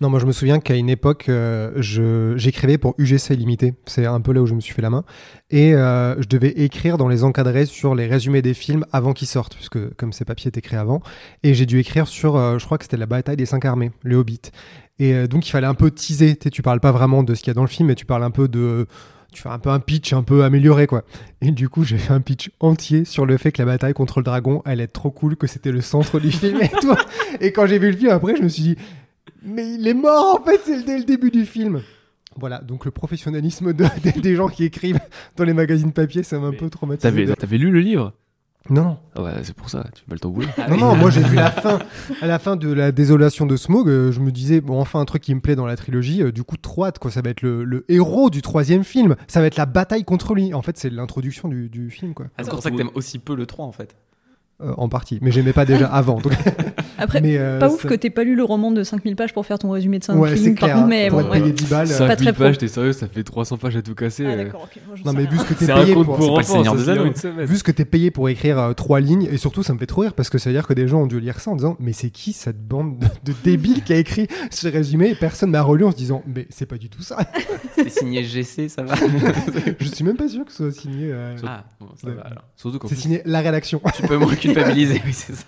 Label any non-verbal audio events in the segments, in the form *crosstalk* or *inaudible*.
Non, moi je me souviens qu'à une époque, euh, j'écrivais pour UGC Limité. C'est un peu là où je me suis fait la main. Et euh, je devais écrire dans les encadrés sur les résumés des films avant qu'ils sortent, puisque comme ces papiers étaient créés avant. Et j'ai dû écrire sur, euh, je crois que c'était la bataille des cinq armées, le Hobbit. Et euh, donc il fallait un peu teaser. Tu parles pas vraiment de ce qu'il y a dans le film, mais tu parles un peu de. Tu fais un peu un pitch un peu amélioré, quoi. Et du coup, j'ai fait un pitch entier sur le fait que la bataille contre le dragon allait être trop cool, que c'était le centre du film et tout. Et quand j'ai vu le film après, je me suis dit, mais il est mort en fait, c'est le- dès le début du film. Voilà, donc le professionnalisme de- des- *laughs* des gens qui écrivent dans les magazines papier, ça m'a un peu traumatisé. T'avais, t'avais lu le livre? Non, non, Ah ouais, c'est pour ça, tu vas le t'embrouiller. non, non, moi j'ai vu la fin. À la fin de la désolation de Smog, euh, je me disais, bon, enfin un truc qui me plaît dans la trilogie, euh, du coup, trop hâte, quoi. Ça va être le, le héros du troisième film. Ça va être la bataille contre lui. En fait, c'est l'introduction du, du film, quoi. Ah, c'est pour ça que t'aimes aussi peu le 3 en fait. Euh, en partie. Mais j'aimais pas déjà *laughs* avant. donc- Après, Mais, euh, pas ouf que t'aies pas lu le roman de 5000 pages pour faire ton résumé de 5 Ouais, c'est clair. contre, mais pour bon, être ouais. payé 10 balles. euh, 5000 très pro. pages, t'es sérieux, ça fait 300 pages à tout casser. Ah euh. d'accord, ok. moi, je Non, sais mais rien. vu ce que t'es C'est un payé conte pour. pour pas le. Vu ce que t'es payé pour écrire euh, trois lignes, et surtout ça me fait trop rire parce que ça veut dire que des gens ont dû lire ça en disant Mais c'est qui cette bande de, débiles qui a écrit ce résumé Et personne m'a relu en se disant Mais c'est pas du tout ça. *laughs* C'était signé GC, ça va Je suis même pas sûr que ce soit signé. euh, Ah, bon, ça va alors. C'est signé la rédaction. Tu peux me *laughs* culpabiliser, *laughs* oui, c'est ça.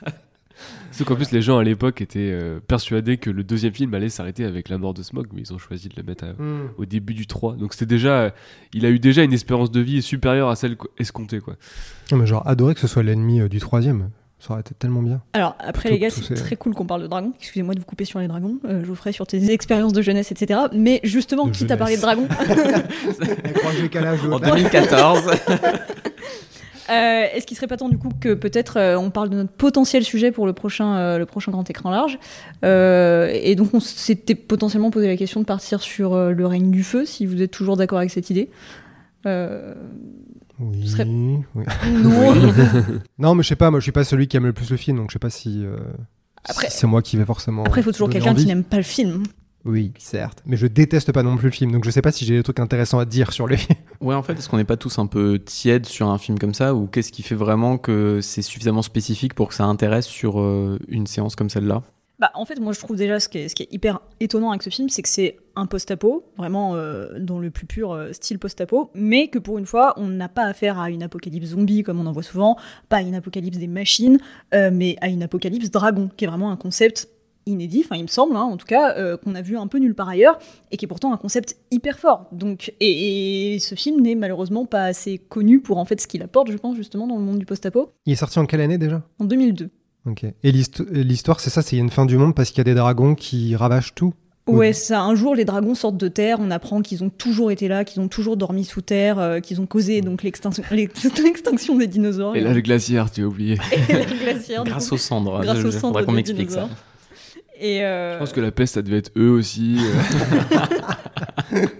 surtout qu'en plus, les gens à l'époque étaient euh, persuadés que le deuxième film allait s'arrêter avec la mort de Smog, mais ils ont choisi de le mettre à- Hmm. au début du 3. Donc c'était déjà. euh, il a eu déjà une espérance de vie supérieure à celle qu- escomptée, quoi. Non, mais genre, adoré que ce soit l'ennemi euh, du troisième. Ça aurait été tellement bien. Alors après Tout- les gars, c'est très cool qu'on parle de dragons. Excusez-moi de vous couper sur les dragons. Euh, je vous ferai sur tes expériences de jeunesse, etc. Mais justement, De quitte à parler de dragons, *laughs* *laughs* de- En 2014. Euh, est-ce qu'il serait pas temps du coup que peut-être euh, on parle de notre potentiel sujet pour le prochain, euh, le prochain grand écran large Et donc on s'était potentiellement posé la question de partir sur le règne du feu, si vous êtes toujours d'accord avec cette idée. Oui. Serait- oui. non. *laughs* Non, mais je sais pas, moi je suis pas celui qui aime le plus le film, donc je sais pas si, Après- c'est moi qui vais forcément. Après, il faut toujours quelqu'un qui n'aime pas le film. Oui, certes. Mais je déteste pas non plus le film, donc je sais pas si j'ai des trucs intéressants à dire sur lui. *laughs* Ouais, en fait, est-ce qu'on n'est pas tous un peu tièdes sur un film comme ça Ou qu'est-ce qui fait vraiment que c'est suffisamment spécifique pour que ça intéresse sur euh, une séance comme celle-là? Bah, en fait, moi, je trouve déjà ce qui est, ce qui est hyper étonnant avec ce film, c'est que c'est un post-apo, vraiment euh, dans le plus pur euh, style post-apo, mais que pour une fois, on n'a pas affaire à une apocalypse zombie comme on en voit souvent, pas à une apocalypse des machines, euh, mais à une apocalypse dragon, qui est vraiment un concept inédit, enfin il me semble, hein, en tout cas, euh, qu'on a vu un peu nulle part ailleurs, et qui est pourtant un concept hyper fort. Donc, et, et ce film n'est malheureusement pas assez connu pour en fait ce qu'il apporte, je pense, justement, dans le monde du post-apo, Il est sorti en quelle année déjà? En 2002. Ok. Et l'histo- et l'histoire, c'est ça, c'est il y a une fin du monde parce qu'il y a des dragons qui ravagent tout? Oui. Ouais, ça. Un jour, les dragons sortent de terre. On apprend qu'ils ont toujours été là, qu'ils ont toujours dormi sous terre, euh, qu'ils ont causé donc l'extinction, *laughs* l'extinction des dinosaures. Et là, le glaciaire, tu as oublié. Et la glaciaire, du Grâce coup. aux cendres. Grâce aux cendres faudrait qu'on m'explique ça. Et euh, Je pense que la peste, ça devait être eux aussi. euh. *laughs*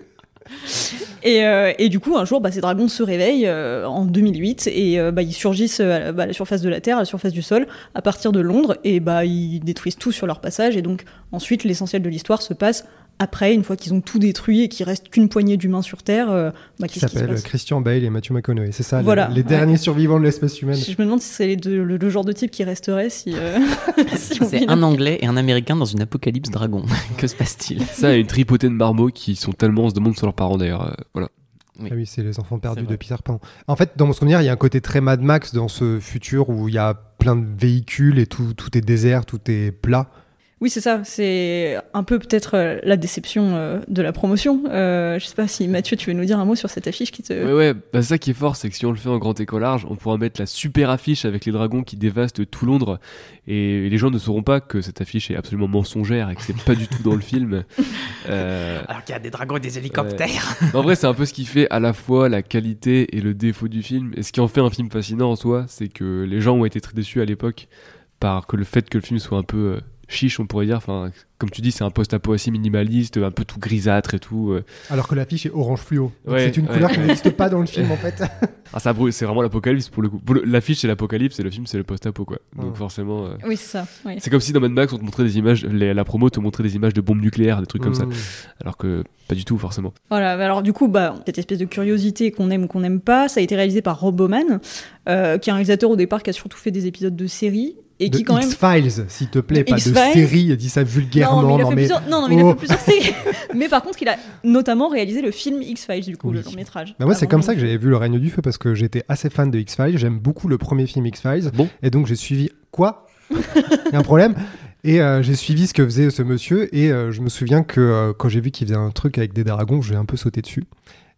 Et, euh, et du coup, un jour, bah, ces dragons se réveillent euh, en 2008 et bah, ils surgissent à, bah, à la surface de la Terre, à la surface du sol, à partir de Londres, et bah, ils détruisent tout sur leur passage. Et donc, ensuite, l'essentiel de l'histoire se passe après, une fois qu'ils ont tout détruit et qu'il reste qu'une poignée d'humains sur Terre. euh, bah, Qui s'appelle Christian Bale et Matthew McConaughey. C'est ça, les- Voilà, les, ouais. derniers survivants de l'espèce humaine. Je me demande si c'est le, le genre de type qui resterait si. euh, *laughs* si C'est un Anglais et un Américain dans une apocalypse dragon. *laughs* que se passe-t-il? Ça et une tripotée de marmots qui sont tellement, on se demande sur leurs parents d'ailleurs. euh, voilà. Ah oui, c'est les enfants perdus de Peter Pan. En fait, dans mon souvenir, il y a un côté très Mad Max dans ce futur où il y a plein de véhicules et tout, tout est désert, tout est plat. Oui, c'est ça. C'est un peu peut-être euh, la déception euh, de la promotion. Euh, je sais pas si Mathieu, tu veux nous dire un mot sur cette affiche qui te. Ouais, ouais, bah, ça qui est fort, c'est que si on le fait en grand écran large, on pourra mettre la super affiche avec les dragons qui dévastent tout Londres. Et les gens ne sauront pas que cette affiche est absolument mensongère et que c'est pas du tout dans le film. *laughs* Euh, Alors qu'il y a des dragons et des hélicoptères. En vrai, c'est un peu ce qui fait à la fois la qualité et le défaut du film. Et ce qui en fait un film fascinant en soi, c'est que les gens ont été très déçus à l'époque par que le fait que le film soit un peu euh, chiche, on pourrait dire. Enfin, comme tu dis, c'est un post-apo assez minimaliste, un peu tout grisâtre et tout. euh. Alors que l'affiche est orange fluo. Ouais, c'est une ouais, couleur qui n'existe pas dans le *laughs* film en fait. Ah, ça brûle, c'est vraiment l'apocalypse pour le coup. L'affiche, c'est l'apocalypse et le film, c'est le post-apo, quoi. Donc forcément. euh, Oui, c'est ça. oui. C'est comme si dans Mad Max, on te montrait des images, les- la promo te montrait des images de bombes nucléaires, des trucs comme ça. Mmh. Alors que pas du tout, forcément. Voilà, bah alors du coup, bah, cette espèce de curiosité qu'on aime ou qu'on n'aime pas, ça a été réalisé par Rob Bowman, euh, qui est un réalisateur au départ qui a surtout fait des épisodes de séries et De qui quand même. X-Files, s'il te plaît, De pas de série, dis ça vulgairement. Non, mais il a non, fait mais- plusieurs, non, non, mais il a Oh. fait plusieurs séries. *laughs* mais par contre, il a notamment réalisé le film X-Files, du coup, Oui. le long métrage. Bah moi, c'est comme ça que j'avais vu Le règne du feu parce que j'étais assez fan de X-Files. J'aime beaucoup le premier film X-Files. Bon. Et donc, j'ai suivi. Quoi? Il y a un problème Et euh, j'ai suivi ce que faisait ce monsieur. Et euh, je me souviens que euh, quand j'ai vu qu'il faisait un truc avec des dragons, j'ai un peu sauté dessus.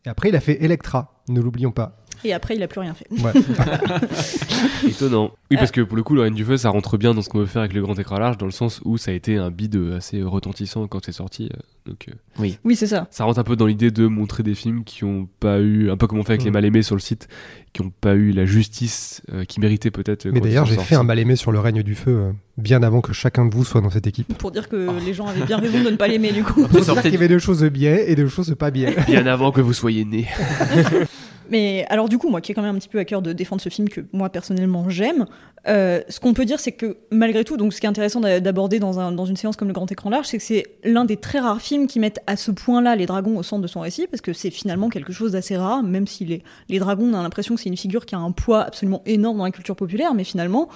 Et après, il a fait Electra, ne l'oublions pas. Et après, il a plus rien fait. Ouais. *laughs* Étonnant. Oui, parce que pour le coup, le Reine du Feu, ça rentre bien dans ce qu'on veut faire avec le grand écran large, dans le sens où ça a été un bid euh, assez retentissant quand c'est sorti. euh, Donc, euh, Oui, c'est ça. ça rentre un peu dans l'idée de montrer des films qui ont pas eu, un peu comme on fait avec Mm. les mal-aimés sur le site, qui ont pas eu la justice euh, qui méritait peut-être. Mais d'ailleurs, j'ai fait un mal aimé sur Le règne du feu euh, bien avant que chacun de vous soit dans cette équipe. Pour dire que Oh. les gens avaient bien raison de ne pas l'aimer, du coup. Pour dire qu'il y avait des choses bien et des choses pas bien. Bien avant que vous soyez nés. *laughs* Mais alors du coup, moi qui ai quand même un petit peu à cœur de défendre ce film que moi personnellement j'aime, euh, ce qu'on peut dire c'est que malgré tout, donc ce qui est intéressant d'a- d'aborder dans, un- dans une séance comme le grand écran large, c'est que c'est l'un des très rares films qui mettent à ce point-là les dragons au centre de son récit, parce que c'est finalement quelque chose d'assez rare, même si les, les dragons, on a l'impression que c'est une figure qui a un poids absolument énorme dans la culture populaire, mais finalement,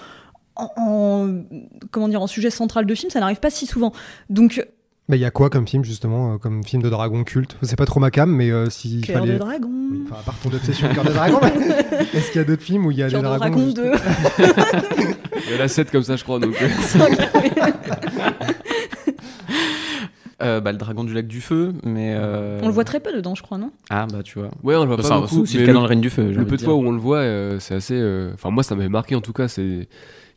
en, en- comment dire, en sujet central de film, ça n'arrive pas si souvent. Donc, Mais il y a quoi comme film, justement, euh, comme film de dragon culte? C'est pas trop ma cam, mais euh, s'il cœur fallait. de dragon, Oui, enfin, à part ton obsession Cœur de Dragon, *laughs* est-ce qu'il y a d'autres films où il y a cœur des de dragons dragon juste- 2. *laughs* Il y en a 7 comme ça, je crois. Donc, euh, *laughs* Euh, bah, le dragon du lac du feu, mais. euh, On le voit très peu dedans, je crois, non? Ah, bah, tu vois. ouais, on le voit Bah, pas beaucoup. C'est mais le cas dans le règne du feu. Le peu de fois où on le voit, euh, c'est assez. euh, Enfin, moi, ça m'avait marqué en tout cas. C'est,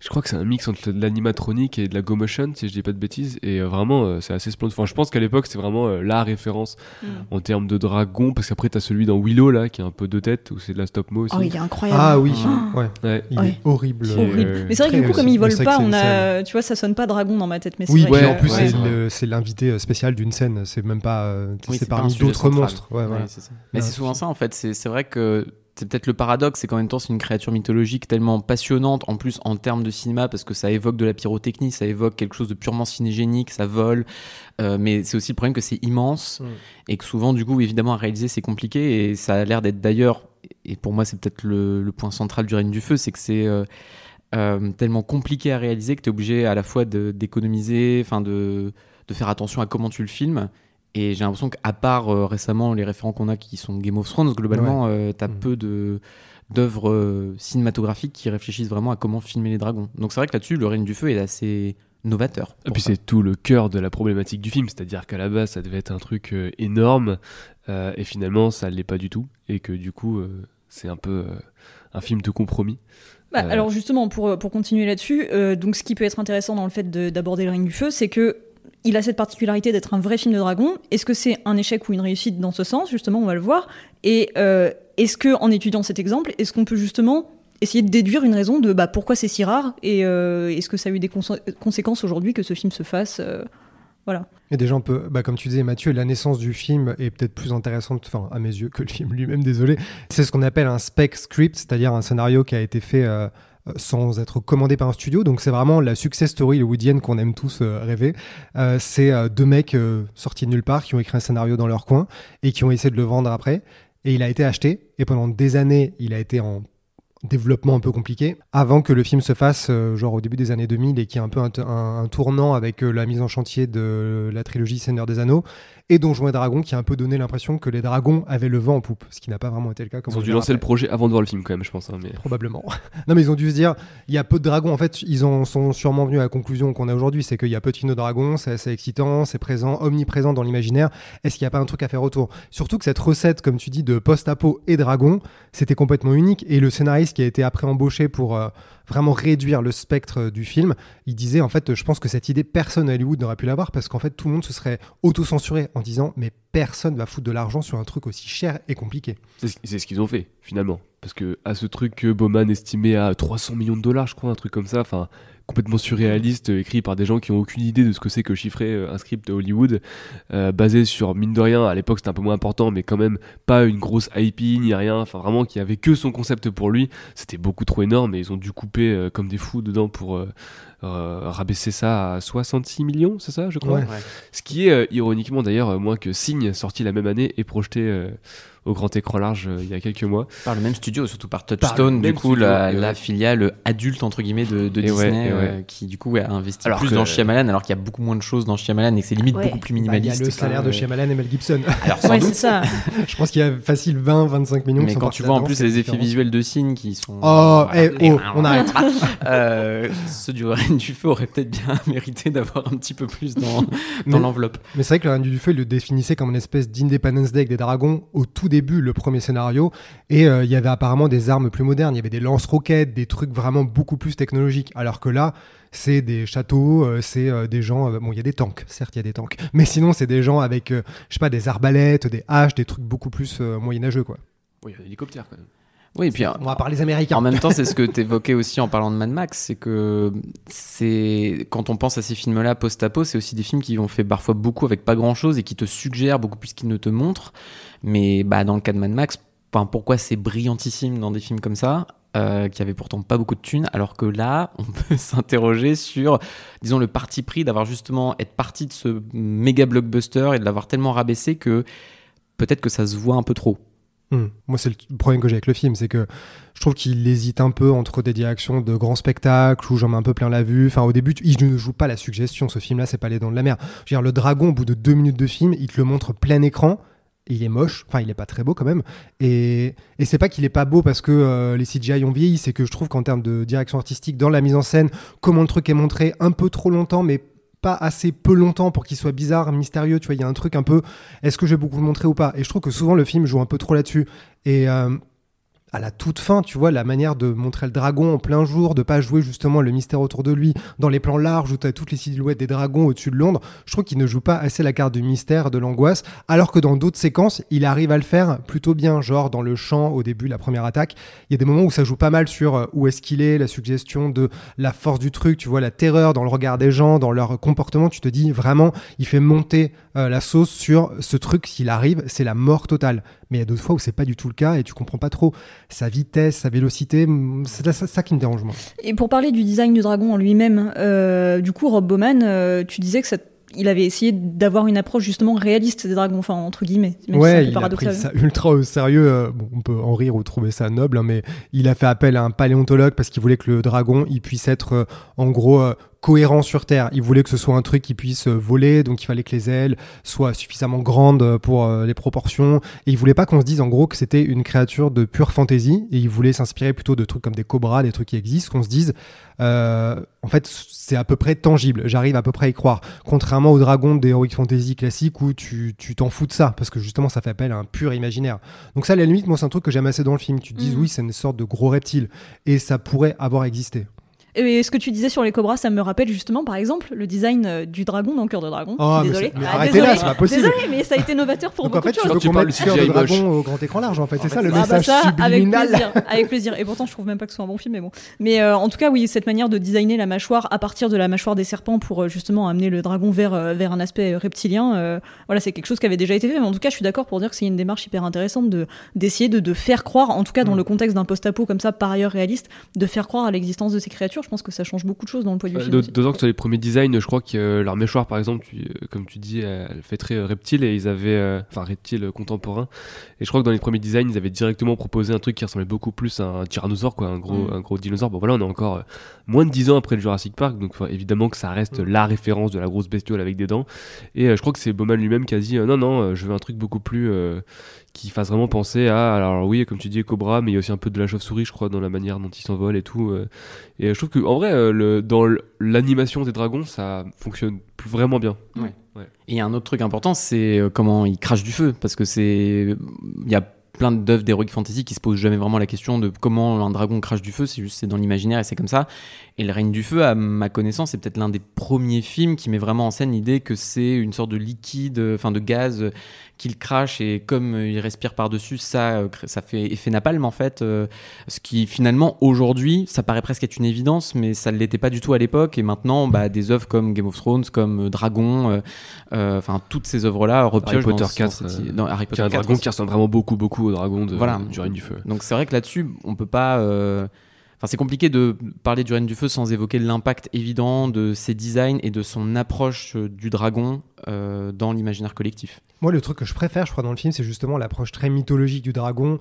je crois que c'est un mix entre de l'animatronique et de la go motion, si je dis pas de bêtises. Et euh, vraiment, euh, c'est assez splendide. Enfin, je pense qu'à l'époque, c'est vraiment euh, la référence Mm. en termes de dragon. Parce qu'après, t'as celui dans Willow là, qui est un peu deux têtes, où c'est de la stop mo aussi. Oh, il est incroyable. Ah oui, Ah. ouais. Ouais. Il Ouais. est horrible. Qui est, horrible. euh, mais c'est vrai que du coup, comme ils volent C'est pas, on a, tu vois, ça sonne pas dragon dans ma tête, mais c'est Oui, vrai Ouais, en plus, ouais. c'est l'invité spécial d'une scène. C'est même pas. euh, Oui, c'est parmi d'autres monstres. Mais c'est souvent ça en fait. C'est vrai que c'est peut-être le paradoxe, c'est qu'en même temps c'est une créature mythologique tellement passionnante, en plus en termes de cinéma, parce que ça évoque de la pyrotechnie, ça évoque quelque chose de purement cinégénique, ça vole. Euh, mais c'est aussi le problème que c'est immense Mm. et que souvent du coup évidemment à réaliser c'est compliqué et ça a l'air d'être d'ailleurs et pour moi c'est peut-être le, le point central du règne du feu, c'est que c'est euh, euh, tellement compliqué à réaliser que tu es obligé à la fois d'économiser, enfin de, de faire attention à comment tu le filmes. Et j'ai l'impression qu'à part euh, récemment les référents qu'on a qui sont Game of Thrones, globalement, euh, t'as Mhm. peu de d'œuvres euh, cinématographiques qui réfléchissent vraiment à comment filmer les dragons. Donc c'est vrai que là-dessus, le règne du feu est assez novateur. Et puis c'est tout le cœur de la problématique du film, c'est-à-dire qu'à la base ça devait être un truc euh, énorme euh, et finalement ça l'est pas du tout et que du coup euh, c'est un peu euh, un film de compromis. Bah, Euh. Alors justement, pour, pour continuer là-dessus, euh, donc ce qui peut être intéressant dans le fait de- d'aborder le règne du feu, c'est que il a cette particularité d'être un vrai film de dragon. Est-ce que c'est un échec ou une réussite dans ce sens? Justement, on va le voir. Et euh, est-ce que, en étudiant cet exemple, est-ce qu'on peut justement essayer de déduire une raison de bah, pourquoi c'est si rare et euh, est-ce que ça a eu des conséquences aujourd'hui que ce film se fasse euh, Voilà. Et déjà, on peut, comme tu disais, Mathieu, la naissance du film est peut-être plus intéressante, enfin, à mes yeux, que le film lui-même, désolé. C'est ce qu'on appelle un spec script, c'est-à-dire un scénario qui a été fait sans être commandé par un studio. Donc, c'est vraiment la success story hollywoodienne qu'on aime tous euh, rêver. Euh, c'est euh, deux mecs sortis de nulle part qui ont écrit un scénario dans leur coin et qui ont essayé de le vendre après. Et il a été acheté. Et pendant des années, il a été en développement un peu compliqué avant que le film se fasse genre au début des années 2000 et qu'il y ait un peu un, un- tournant avec la mise en chantier de la trilogie Seigneur des Anneaux et Donjons et Dragons qui a un peu donné l'impression que les dragons avaient le vent en poupe ce qui n'a pas vraiment été le cas comme Ils on ont dû lancer le projet avant de voir le film quand même, je pense. hein, mais... Probablement. *laughs* non, mais ils ont dû se dire, il y a peu de dragons. En fait, ils en sont sûrement venus à la conclusion qu'on a aujourd'hui, c'est qu'il y a peu de films de dragons, c'est assez excitant, c'est présent, omniprésent dans l'imaginaire. Est-ce qu'il n'y a pas un truc à faire autour? Surtout que cette recette, comme tu dis, de post-apo et dragon, c'était complètement unique. Et le scénariste qui a été après embauché pour euh, vraiment réduire le spectre euh, du film, il disait, en fait, je pense que cette idée, personne à Hollywood n'aurait pu l'avoir parce qu'en fait, tout le monde se serait auto-censuré en disant, mais personne va foutre de l'argent sur un truc aussi cher et compliqué. C'est ce- c'est ce qu'ils ont fait finalement. Parce que à ce truc que Bowman estimait à 300 millions de dollars, je crois, un truc comme ça, enfin complètement surréaliste, euh, écrit par des gens qui ont aucune idée de ce que c'est que chiffrer euh, un script Hollywood, euh, basé sur mine de rien, à l'époque c'était un peu moins important, mais quand même pas une grosse IP ni rien, enfin vraiment qui avait que son concept pour lui, c'était beaucoup trop énorme et ils ont dû couper comme des fous dedans pour rabaisser ça à 66 millions, c'est ça, je crois. Ouais. Ce qui est euh, ironiquement d'ailleurs euh, moins que Signe, sorti la même année et projeté euh, au grand écran large euh, il y a quelques mois. Par le même studio, surtout par Touchstone, du coup, studio, la, et ouais. la filiale adulte, entre guillemets, de, de ouais, Disney, ouais. euh, qui du coup a investi Alors plus que- dans Shyamalan, alors qu'il y a beaucoup moins de choses dans Shyamalan et que c'est limite Ouais. beaucoup plus Bah, il y a minimaliste. le salaire de euh, Shyamalan et Mel Gibson. *laughs* Alors, sans Ouais, doute. c'est ça. *laughs* Je pense qu'il y a facile 20-25 millions. qui Mais quand tu vois en plus les effets visuels de Signe qui sont. Oh, eh, oh, on arrête. *laughs* Euh, ceux du Reine du Feu auraient peut-être bien *laughs* mérité d'avoir un petit peu plus dans, l'enveloppe. Mais c'est vrai que le Reine du Feu, il le définissait comme une espèce d'Independence Day avec des dragons au tout début, le premier scénario. Et euh, il y avait apparemment des armes plus modernes. Il y avait des lance-roquettes, des trucs vraiment beaucoup plus technologiques. Alors que là, c'est des châteaux, euh, c'est euh, des gens. euh, bon, il y a des tanks, certes, il y a des tanks. *laughs* Mais sinon, c'est des gens avec, euh, je sais pas, des arbalètes, des haches, des trucs beaucoup plus euh, moyenâgeux, quoi. Oui, il y a un hélicoptère quand même. Oui, et puis On va parler les Américains. En même temps, c'est ce que tu évoquais aussi en parlant de Mad Max, c'est que c'est quand on pense à ces films-là post-apo, c'est aussi des films qui ont fait parfois beaucoup avec pas grand-chose et qui te suggèrent beaucoup plus qu'ils ne te montrent. Mais bah, dans le cas de Mad Max, enfin, pourquoi c'est brillantissime dans des films comme ça euh, qui avaient pourtant pas beaucoup de thunes, alors que là, on *laughs* peut s'interroger sur, disons, le parti pris d'avoir justement être parti de ce méga blockbuster et de l'avoir tellement rabaissé que peut-être que ça se voit un peu trop. Hmm. Moi, c'est le problème que j'ai avec le film, c'est que je trouve qu'il hésite un peu entre des directions de grands spectacles où j'en mets un peu plein la vue. Enfin, au début, il ne joue pas la suggestion. Ce film-là, c'est pas les dents de la mer. Je le dragon, au bout de deux minutes de film, il te le montre plein écran. Il est moche, enfin il est pas très beau quand même. Et, et c'est pas qu'il est pas beau parce que euh, les CGI ont vieilli, c'est que je trouve qu'en termes de direction artistique, dans la mise en scène, comment le truc est montré un peu trop longtemps, mais pas assez peu longtemps pour qu'il soit bizarre, mystérieux. Tu vois, il y a un truc un peu est-ce que je vais beaucoup le montrer ou pas? Et je trouve que souvent le film joue un peu trop là-dessus. Et euh, à la toute fin, tu vois, la manière de montrer le dragon en plein jour, de pas jouer justement le mystère autour de lui, dans les plans larges où tu as toutes les silhouettes des dragons au-dessus de Londres, je trouve qu'il ne joue pas assez la carte du mystère, de l'angoisse, alors que dans d'autres séquences, il arrive à le faire plutôt bien, genre dans le champ au début, la première attaque. Il y a des moments où ça joue pas mal sur euh, où est-ce qu'il est, la suggestion de la force du truc, tu vois, la terreur dans le regard des gens, dans leur comportement, tu te dis vraiment, il fait monter euh, la sauce sur ce truc, s'il arrive, c'est la mort totale. Mais il y a d'autres fois où c'est pas du tout le cas et tu comprends pas trop sa vitesse, sa vélocité. C'est ça, ça- qui me dérange moi. Et pour parler du design du dragon en lui-même, euh, du coup, Rob Bowman, euh, tu disais que ça, il avait essayé d'avoir une approche justement réaliste des dragons, enfin entre guillemets. même si ouais, peu il a pris ça ultra au sérieux. euh, bon, on peut en rire ou trouver ça noble, hein, mais il a fait appel à un paléontologue parce qu'il voulait que le dragon il puisse être euh, en gros euh, cohérent sur Terre. Il voulait que ce soit un truc qui puisse euh, voler, donc il fallait que les ailes soient suffisamment grandes euh, pour euh, les proportions. Et il voulait pas qu'on se dise en gros que c'était une créature de pure fantaisie. Et il voulait s'inspirer plutôt de trucs comme des cobras, des trucs qui existent, qu'on se dise euh, en fait c'est à peu près tangible. J'arrive à peu près à y croire. Contrairement au dragon des Heroic Fantasy classiques où tu tu t'en fous de ça parce que justement ça fait appel à un pur imaginaire. Donc ça à la limite moi c'est un truc que j'aime assez dans le film. Tu te dises Mhm. oui c'est une sorte de gros reptile et ça pourrait avoir existé. Et ce que tu disais sur les cobras, ça me rappelle justement, par exemple, le design euh, du dragon dans Cœur de Dragon. Oh, désolé. mais Ah, arrêtez désolé. là, c'est pas possible. Désolé, mais ça a été novateur pour Donc en beaucoup fait, de tu choses. veux tu qu'on parles mette du Cœur de. Dragon au grand écran large, en fait. C'est ça le Ah bah message ça, avec subliminal. plaisir, avec plaisir. Et pourtant, je trouve même pas que ce soit un bon film, mais bon. Mais euh, en tout cas, oui, cette manière de designer la mâchoire à partir de la mâchoire des serpents pour euh, justement amener le dragon vers, vers un aspect reptilien, euh, voilà, c'est quelque chose qui avait déjà été fait. Mais en tout cas, je suis d'accord pour dire que c'est une démarche hyper intéressante de d'essayer de, de faire croire, en tout cas dans Mm. le contexte d'un post-apo comme ça, par ailleurs réaliste, de faire croire à l'existence de ces créatures. Je pense que ça change beaucoup de choses dans le point de vue Euh, film. D'autant que sur les premiers designs, je crois que euh, leur mâchoire, par exemple, tu- euh, comme tu dis, elle fait très euh, reptile et ils avaient, euh, enfin reptile contemporain. Et je crois que dans les premiers designs, ils avaient directement proposé un truc qui ressemblait beaucoup plus à un tyrannosaure, quoi, un gros, Mm. un gros dinosaure. Bon voilà, on est encore moins de 10 ans après le Jurassic Park, donc évidemment que ça reste Mm. la référence de la grosse bestiole avec des dents. Et je crois que c'est Bowman lui-même qui a dit non non, je veux un truc beaucoup plus qui fasse vraiment penser à, alors oui, comme tu dis, Cobra, mais il y a aussi un peu de la chauve-souris, je crois, dans la manière dont il s'envole et tout. euh. Et euh, je trouve que en vrai, euh, le, dans l'animation des dragons, ça fonctionne vraiment bien. Et un autre truc important, c'est comment il crache du feu. Parce que c'est. Il y a plein d'œuvres d'heroic fantasy qui se posent jamais vraiment la question de comment un dragon crache du feu. C'est juste c'est dans l'imaginaire et c'est comme ça. Et le règne du feu, à ma connaissance, c'est peut-être l'un des premiers films qui met vraiment en scène l'idée que c'est une sorte de liquide, enfin de gaz qu'il crache et comme il respire par-dessus, ça, euh, ça fait effet napalm en fait. euh, ce qui finalement aujourd'hui, ça paraît presque être une évidence, mais ça ne l'était pas du tout à l'époque. Et maintenant, bah, des œuvres comme Game of Thrones, comme euh, Dragon, euh, enfin toutes ces œuvres-là repiochent Potter dans, dans 4, cette- dans Harry Potter un 4 dragon qui ressemble vraiment beaucoup, beaucoup au dragon de, Voilà. du règne du feu. Donc c'est vrai que là-dessus, on peut pas. euh, Enfin, c'est compliqué de parler du règne du feu sans évoquer l'impact évident de ses designs et de son approche euh, du dragon euh, dans l'imaginaire collectif. Moi, le truc que je préfère, je crois, dans le film, c'est justement l'approche très mythologique du dragon.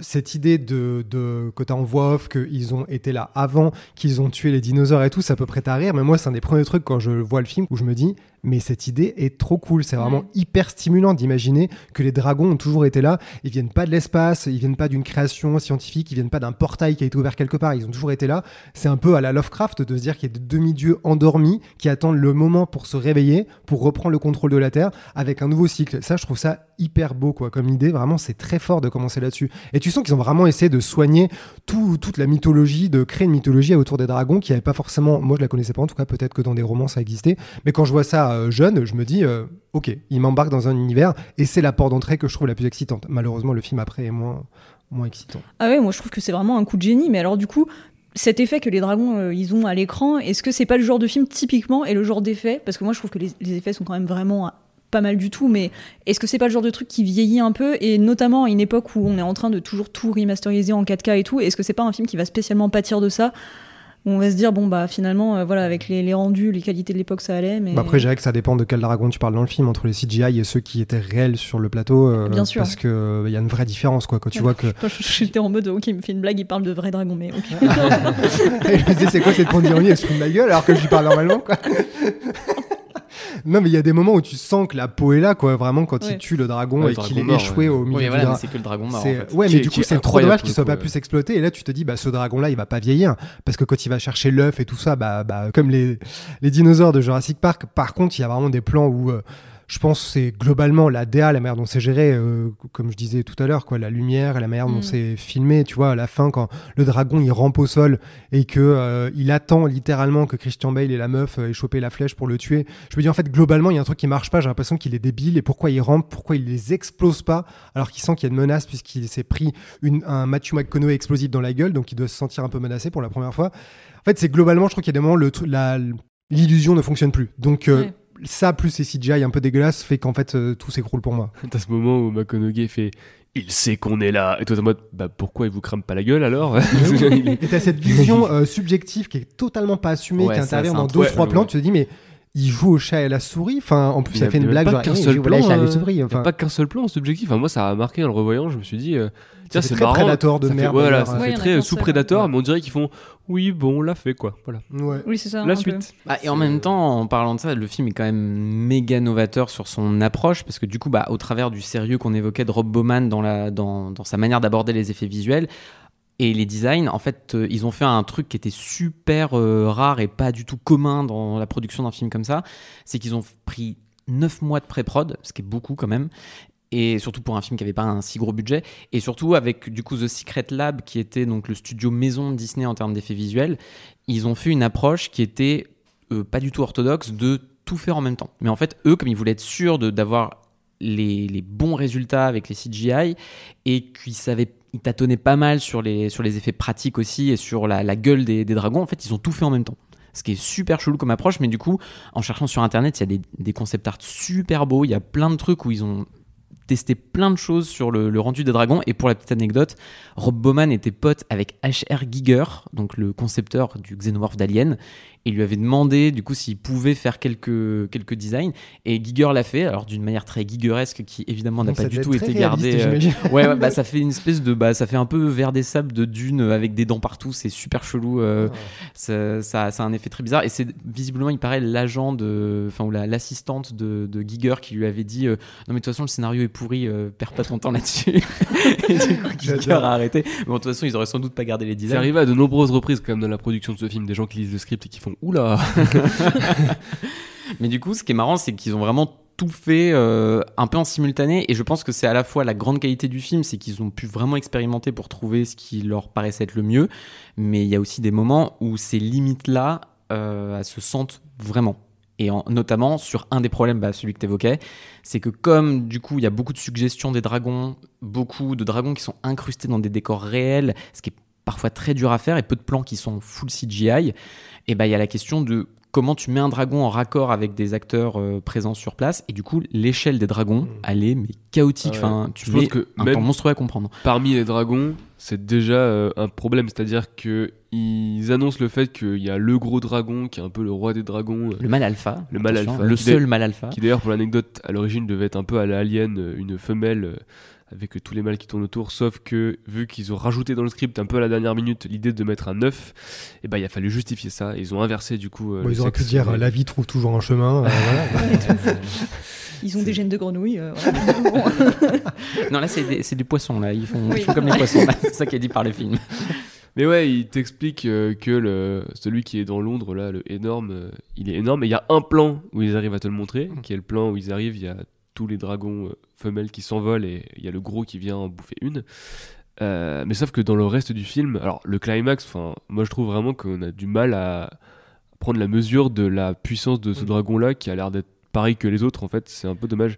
Cette idée de, de que tu en voix off, qu'ils ont été là avant, qu'ils ont tué les dinosaures et tout, ça peut prêter à rire. Mais moi, c'est un des premiers trucs quand je vois le film où je me dis, mais cette idée est trop cool. C'est vraiment hyper stimulant d'imaginer que les dragons ont toujours été là. Ils viennent pas de l'espace, ils viennent pas d'une création scientifique, ils viennent pas d'un portail qui a été ouvert quelque part. Ils ont toujours été là. C'est un peu à la Lovecraft de se dire qu'il y a des demi-dieux endormis qui attendent le moment pour se réveiller, pour reprendre le contrôle de la Terre avec un nouveau cycle. Ça, je trouve ça hyper beau, quoi, comme idée. Vraiment, c'est très fort de commencer là-dessus. Et tu sens qu'ils ont vraiment essayé de soigner tout- toute la mythologie, de créer une mythologie autour des dragons qui n'avait pas forcément, moi je la connaissais pas en tout cas, peut-être que dans des romans ça existait. Mais quand je vois ça euh, jeune, je me dis, euh, ok, il m'embarque dans un univers et c'est la porte d'entrée que je trouve la plus excitante. Malheureusement, le film après est moins, moins excitant. Ah ouais, moi je trouve que c'est vraiment un coup de génie. Mais alors du coup, cet effet que les dragons euh, ils ont à l'écran, est-ce que c'est pas le genre de film typiquement et le genre d'effet? Parce que moi je trouve que les, les effets sont quand même vraiment pas mal du tout. Mais est-ce que c'est pas le genre de truc qui vieillit un peu? Et notamment à une époque où on est en train de toujours tout remasteriser en 4K et tout Est-ce que c'est pas un film qui va spécialement pâtir de ça? Où on va se dire bon bah finalement euh, voilà avec les, les rendus, les qualités de l'époque ça allait. Mais Bah après, je que ça dépend de quel dragon tu parles dans le film, entre les CGI et ceux qui étaient réels sur le plateau. euh, Bien sûr. Parce qu'il il y a une vraie différence, quoi. Quand tu vois que. *laughs* J'étais en mode ok il me fait une blague, il parle de vrais dragons mais ok. *laughs* Et je me disais, c'est quoi cette bande d'ironie Elle se fout de ma gueule alors que je lui parle normalement, quoi. *laughs* Non, mais il y a des moments où tu sens que la peau est là, quoi. Vraiment, quand Ouais. il tue le dragon Ouais, et qu'il est mort, échoué ouais. au milieu Oui, du voilà, dra- c'est que le dragon mort. en C'est- fait. Ouais, mais du coup, est c'est trop dommage qu'il soit coup, pas ouais. plus exploité. Et là, tu te dis, bah, ce dragon-là, il va pas vieillir. Parce que quand il va chercher l'œuf et tout ça, bah, bah, comme les, les dinosaures de Jurassic Park, par contre, il y a vraiment des plans où. euh, je pense que c'est globalement la DA, la manière dont c'est géré, euh, comme je disais tout à l'heure, quoi, la lumière et la manière dont Mm. c'est filmé. Tu vois, à la fin, quand le dragon il rampe au sol et que euh, il attend littéralement que Christian Bale et la meuf euh, aient chopé la flèche pour le tuer. Je me dis en fait globalement il y a un truc qui marche pas. J'ai l'impression qu'il est débile et pourquoi il rampe, pourquoi il les explose pas alors qu'il sent qu'il y a une menace puisqu'il s'est pris une, un Matthew McConaughey explosif dans la gueule donc il doit se sentir un peu menacé pour la première fois. En fait c'est globalement je trouve qu'il y a des moments l'illusion ne fonctionne plus. Donc euh, Ouais. Ça plus ces CGI un peu dégueulasses fait qu'en fait euh, tout s'écroule pour moi. T'as ce moment où McConaughey fait Il sait qu'on est là. Et toi, t'es en mode Bah pourquoi il vous crame pas la gueule alors? *laughs* Et t'as cette vision euh, subjective qui est totalement pas assumée, Ouais, qui intervient dans deux trois ouais, plans. ouais. Tu te dis mais il joue au chat et à la souris. Enfin, en plus, Il a- fait une blague pas qu'un seul il joue au chat et à plan, la euh, souris. Enfin, pas qu'un seul plan subjectif. Enfin, moi, ça a marqué en le revoyant. Je me suis dit, euh, tiens, c'est très marrant. Predator de ça fait, merde, Voilà, ça fait a très qu'un sous seul, Predator, ouais. mais on dirait qu'ils font oui, bon, on l'a fait quoi. Voilà. ouais. Oui c'est ça. La suite. Bah, et en même temps, en parlant de ça, le film est quand même méga novateur sur son approche, parce que du coup, bah, au travers du sérieux qu'on évoquait de Rob Bowman dans, la, dans, dans sa manière d'aborder les effets visuels et les designs, en fait, euh, ils ont fait un truc qui était super euh, rare et pas du tout commun dans la production d'un film comme ça. C'est qu'ils ont pris 9 mois de pré-prod, ce qui est beaucoup quand même. Et surtout pour un film qui avait pas un si gros budget, et surtout avec du coup The Secret Lab, qui était donc le studio maison Disney en termes d'effets visuels, ils ont fait une approche qui était euh, pas du tout orthodoxe de tout faire en même temps. Mais en fait, eux, comme ils voulaient être sûrs d'avoir les, les bons résultats avec les CGI et qu'ils savaient, ils tâtonnaient pas mal sur les, sur les effets pratiques aussi et sur la, gueule des, des dragons, en fait, ils ont tout fait en même temps. Ce qui est super chelou comme approche, mais du coup, en cherchant sur internet, il y a des, des concept art super beaux, il y a plein de trucs où ils ont testé plein de choses sur le, le rendu des dragons. Et pour la petite anecdote, Rob Bowman était pote avec H.R. Giger, donc le concepteur du Xenomorph d'Alien, et lui avait demandé du coup s'il pouvait faire quelques, quelques designs. Et Giger l'a fait, alors d'une manière très Gigeresque qui évidemment n'a pas ça du tout été très réaliste, gardé. euh, ouais, ouais, bah *laughs* ça fait une espèce de bah ça fait un peu vers des sables de dune avec des dents partout, c'est super chelou. euh, ça, ça, ça a un effet très bizarre et c'est visiblement il paraît l'agent de enfin ou la- l'assistante de, de Giger qui lui avait dit euh, non mais de toute façon le scénario est pourri, euh, perds pas ton temps là-dessus. *laughs* et du coup Giger a arrêté. Mais bon, de toute façon ils auraient sans doute pas gardé les C'est designs. arrivé à de nombreuses reprises quand même dans la production de ce film, des gens qui lisent le script et qui font oula. *laughs* Mais du coup, ce qui est marrant, c'est qu'ils ont vraiment tout fait euh, un peu en simultané et je pense que c'est à la fois la grande qualité du film, c'est qu'ils ont pu vraiment expérimenter pour trouver ce qui leur paraissait être le mieux, mais il y a aussi des moments où ces limites-là euh, se sentent vraiment. Et en- notamment sur un des problèmes, bah, celui que tu évoquais, c'est que comme du coup il y a beaucoup de suggestions des dragons, beaucoup de dragons qui sont incrustés dans des décors réels, ce qui est parfois très dur à faire, et peu de plans qui sont full CGI, et bah il y a la question de comment tu mets un dragon en raccord avec des acteurs euh, présents sur place, et du coup l'échelle des dragons, elle est mais chaotique, Ah ouais. enfin tu Je pense que un même- temps monstrueux à comprendre. Parmi les dragons, c'est déjà euh, un problème, c'est-à-dire que ils annoncent le fait qu'il y a le gros dragon qui est un peu le roi des dragons, euh, Le mal alpha, Le mal alpha. le seul mal alpha. qui d'ailleurs pour l'anecdote à l'origine devait être un peu à l'alien, euh, une femelle euh, avec tous les mâles qui tournent autour, sauf que vu qu'ils ont rajouté dans le script un peu à la dernière minute l'idée de mettre un œuf, et ben il a fallu justifier ça. et Ils ont inversé du coup. euh, Bon, ils auraient pu dire euh, la vie trouve toujours un chemin. euh, voilà. *laughs* Ils ont des gènes de grenouille. euh, voilà. *laughs* Non là c'est des, c'est des poissons là, ils font, Oui. ils font comme les poissons, là. *laughs* c'est ça qui est dit par le film. Mais ouais, il t'explique euh, que le, celui qui est dans Londres, là, le énorme, euh, il est énorme. Et il y a un plan où ils arrivent à te le montrer, qui est le plan où ils arrivent, il y a tous les dragons euh, femelles qui s'envolent et il y a le gros qui vient en bouffer une. Euh, mais sauf que dans le reste du film, alors le climax, enfin, moi je trouve vraiment qu'on a du mal à prendre la mesure de la puissance de ce Mm. dragon-là qui a l'air d'être pareil que les autres. En fait, c'est un peu dommage.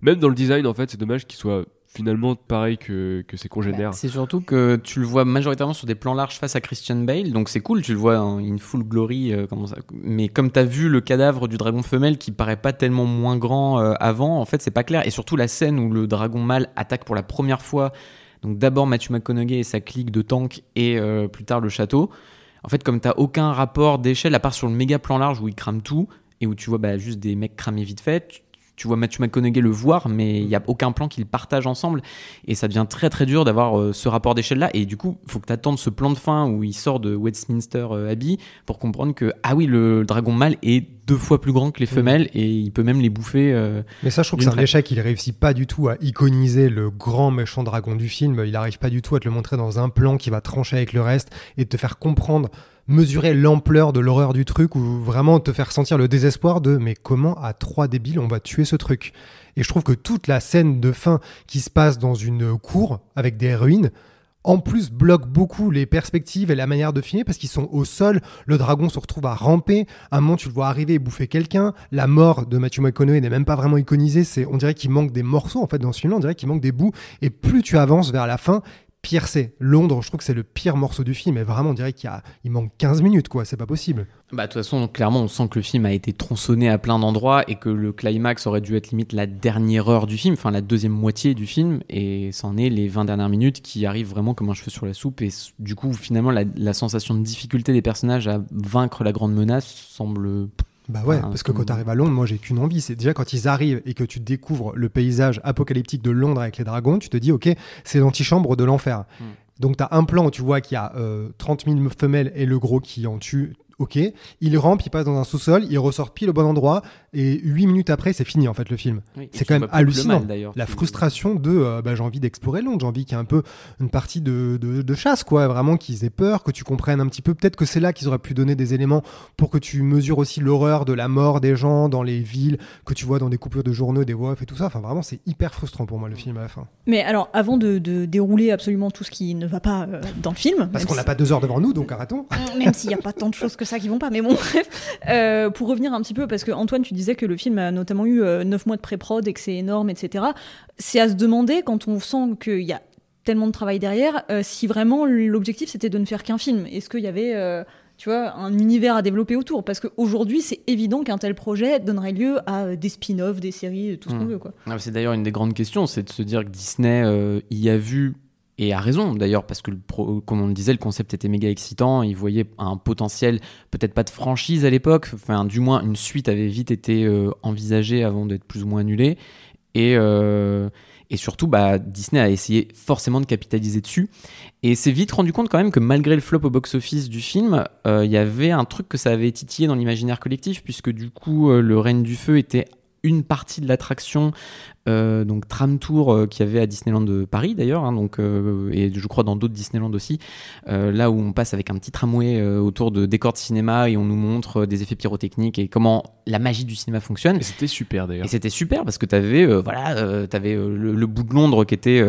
Même dans le design, en fait, c'est dommage qu'il soit finalement pareil que, que ses congénères. C'est surtout que tu le vois majoritairement sur des plans larges face à Christian Bale, donc c'est cool, tu le vois en in full glory, euh, mais comme tu as vu le cadavre du dragon femelle qui paraît pas tellement moins grand euh, avant, en fait c'est pas clair. Et surtout la scène où le dragon mâle attaque pour la première fois, donc d'abord Matthew McConaughey et sa clique de tank et euh, plus tard le château. En fait, comme t'as aucun rapport d'échelle, à part sur le méga plan large où il crame tout, et où tu vois bah, juste des mecs cramer vite fait, tu, vois Matthew McConaughey le voir, mais il y a aucun plan qu'ils partagent ensemble. Et ça devient très très dur d'avoir euh, ce rapport d'échelle là. Et du coup, il faut que tu attendes ce plan de fin où il sort de Westminster euh, Abbey pour comprendre que, ah oui, le dragon mâle est deux fois plus grand que les femelles et il peut même les bouffer. euh, Mais ça, je trouve que c'est un échec. Il réussit pas du tout à iconiser le grand méchant dragon du film. Il arrive pas du tout à te le montrer dans un plan qui va trancher avec le reste et te faire comprendre, mesurer l'ampleur de l'horreur du truc ou vraiment te faire sentir le désespoir de mais comment à trois débiles on va tuer ce truc? Et je trouve que toute la scène de fin qui se passe dans une cour avec des ruines, en plus bloque beaucoup les perspectives et la manière de filmer parce qu'ils sont au sol, le dragon se retrouve à ramper, à un moment tu le vois arriver et bouffer quelqu'un, la mort de Matthew McConaughey n'est même pas vraiment iconisée, c'est on dirait qu'il manque des morceaux en fait dans ce film on dirait qu'il manque des bouts et plus tu avances vers la fin, pire c'est. Londres, je trouve que c'est le pire morceau du film et vraiment on dirait qu'il a il manque 15 minutes quoi, c'est pas possible. Bah, de toute façon, clairement, on sent que le film a été tronçonné à plein d'endroits et que le climax aurait dû être limite la dernière heure du film, enfin la deuxième moitié du film, et c'en est les 20 dernières minutes qui arrivent vraiment comme un cheveu sur la soupe. Et du coup, finalement, la sensation de difficulté des personnages à vaincre la grande menace semble. Bah ouais, parce que quand tu arrives à Londres, moi j'ai qu'une envie, c'est déjà quand ils arrivent et que tu découvres le paysage apocalyptique de Londres avec les dragons, tu te dis ok, c'est l'antichambre de l'enfer. Mm. Donc tu as un plan où tu vois qu'il y a euh, 30 000 femelles et le gros qui en tue ok. Il rampe, il passe dans un sous-sol, il ressort pile au bon endroit, et huit minutes après, c'est fini en fait le film. Oui, C'est quand même hallucinant. mal, d'ailleurs. La frustration de euh, bah, j'ai envie d'explorer Londres, j'ai envie qu'il y ait un peu une partie de, de, de chasse, quoi. Vraiment qu'ils aient peur, que tu comprennes un petit peu. Peut-être que c'est là qu'ils auraient pu donner des éléments pour que tu mesures aussi l'horreur de la mort des gens dans les villes, que tu vois dans des coupures de journaux, des voix et tout ça. Enfin, vraiment, c'est hyper frustrant pour moi le film à la fin. Mais alors, avant de, de dérouler absolument tout ce qui ne va pas euh, dans le film, Parce qu'on n'a si- pas deux heures devant nous, donc arrêtons. *laughs* même s'il n'y a pas tant de choses que ça qui vont pas, mais bon, *laughs* bref. Euh, pour revenir un petit peu, parce que Antoine, tu disais que le film a notamment eu 9 mois de pré-prod et que c'est énorme, etc. C'est à se demander, quand on sent qu'il y a tellement de travail derrière, euh, si vraiment l'objectif c'était de ne faire qu'un film. Est-ce qu'il y avait. euh, tu vois, un univers à développer autour? Parce qu'aujourd'hui, c'est évident qu'un tel projet donnerait lieu à euh, des spin-offs, des séries, tout ce qu'on Hmm. veut. Quoi. Ah, C'est d'ailleurs une des grandes questions, c'est de se dire que Disney euh, y a vu, et a raison d'ailleurs, parce que, pro- comme on le disait, le concept était méga excitant, il voyait un potentiel, peut-être pas de franchise à l'époque, enfin du moins une suite avait vite été euh, envisagée avant d'être plus ou moins annulée, et, euh, et surtout bah, Disney a essayé forcément de capitaliser dessus, et s'est vite rendu compte quand même que malgré le flop au box-office du film, euh, il y avait un truc que ça avait titillé dans l'imaginaire collectif, puisque du coup euh, le Règne du Feu était une partie de l'attraction, euh, donc Tram Tour euh, qu'il y avait à Disneyland de Paris d'ailleurs, hein, donc euh, et je crois dans d'autres Disneyland aussi, là où on passe avec un petit tramway autour de décors de cinéma et on nous montre des effets pyrotechniques et comment la magie du cinéma fonctionne. Et c'était super d'ailleurs. Et c'était super parce que tu avais voilà, t'avais, le, le bout de Londres qui était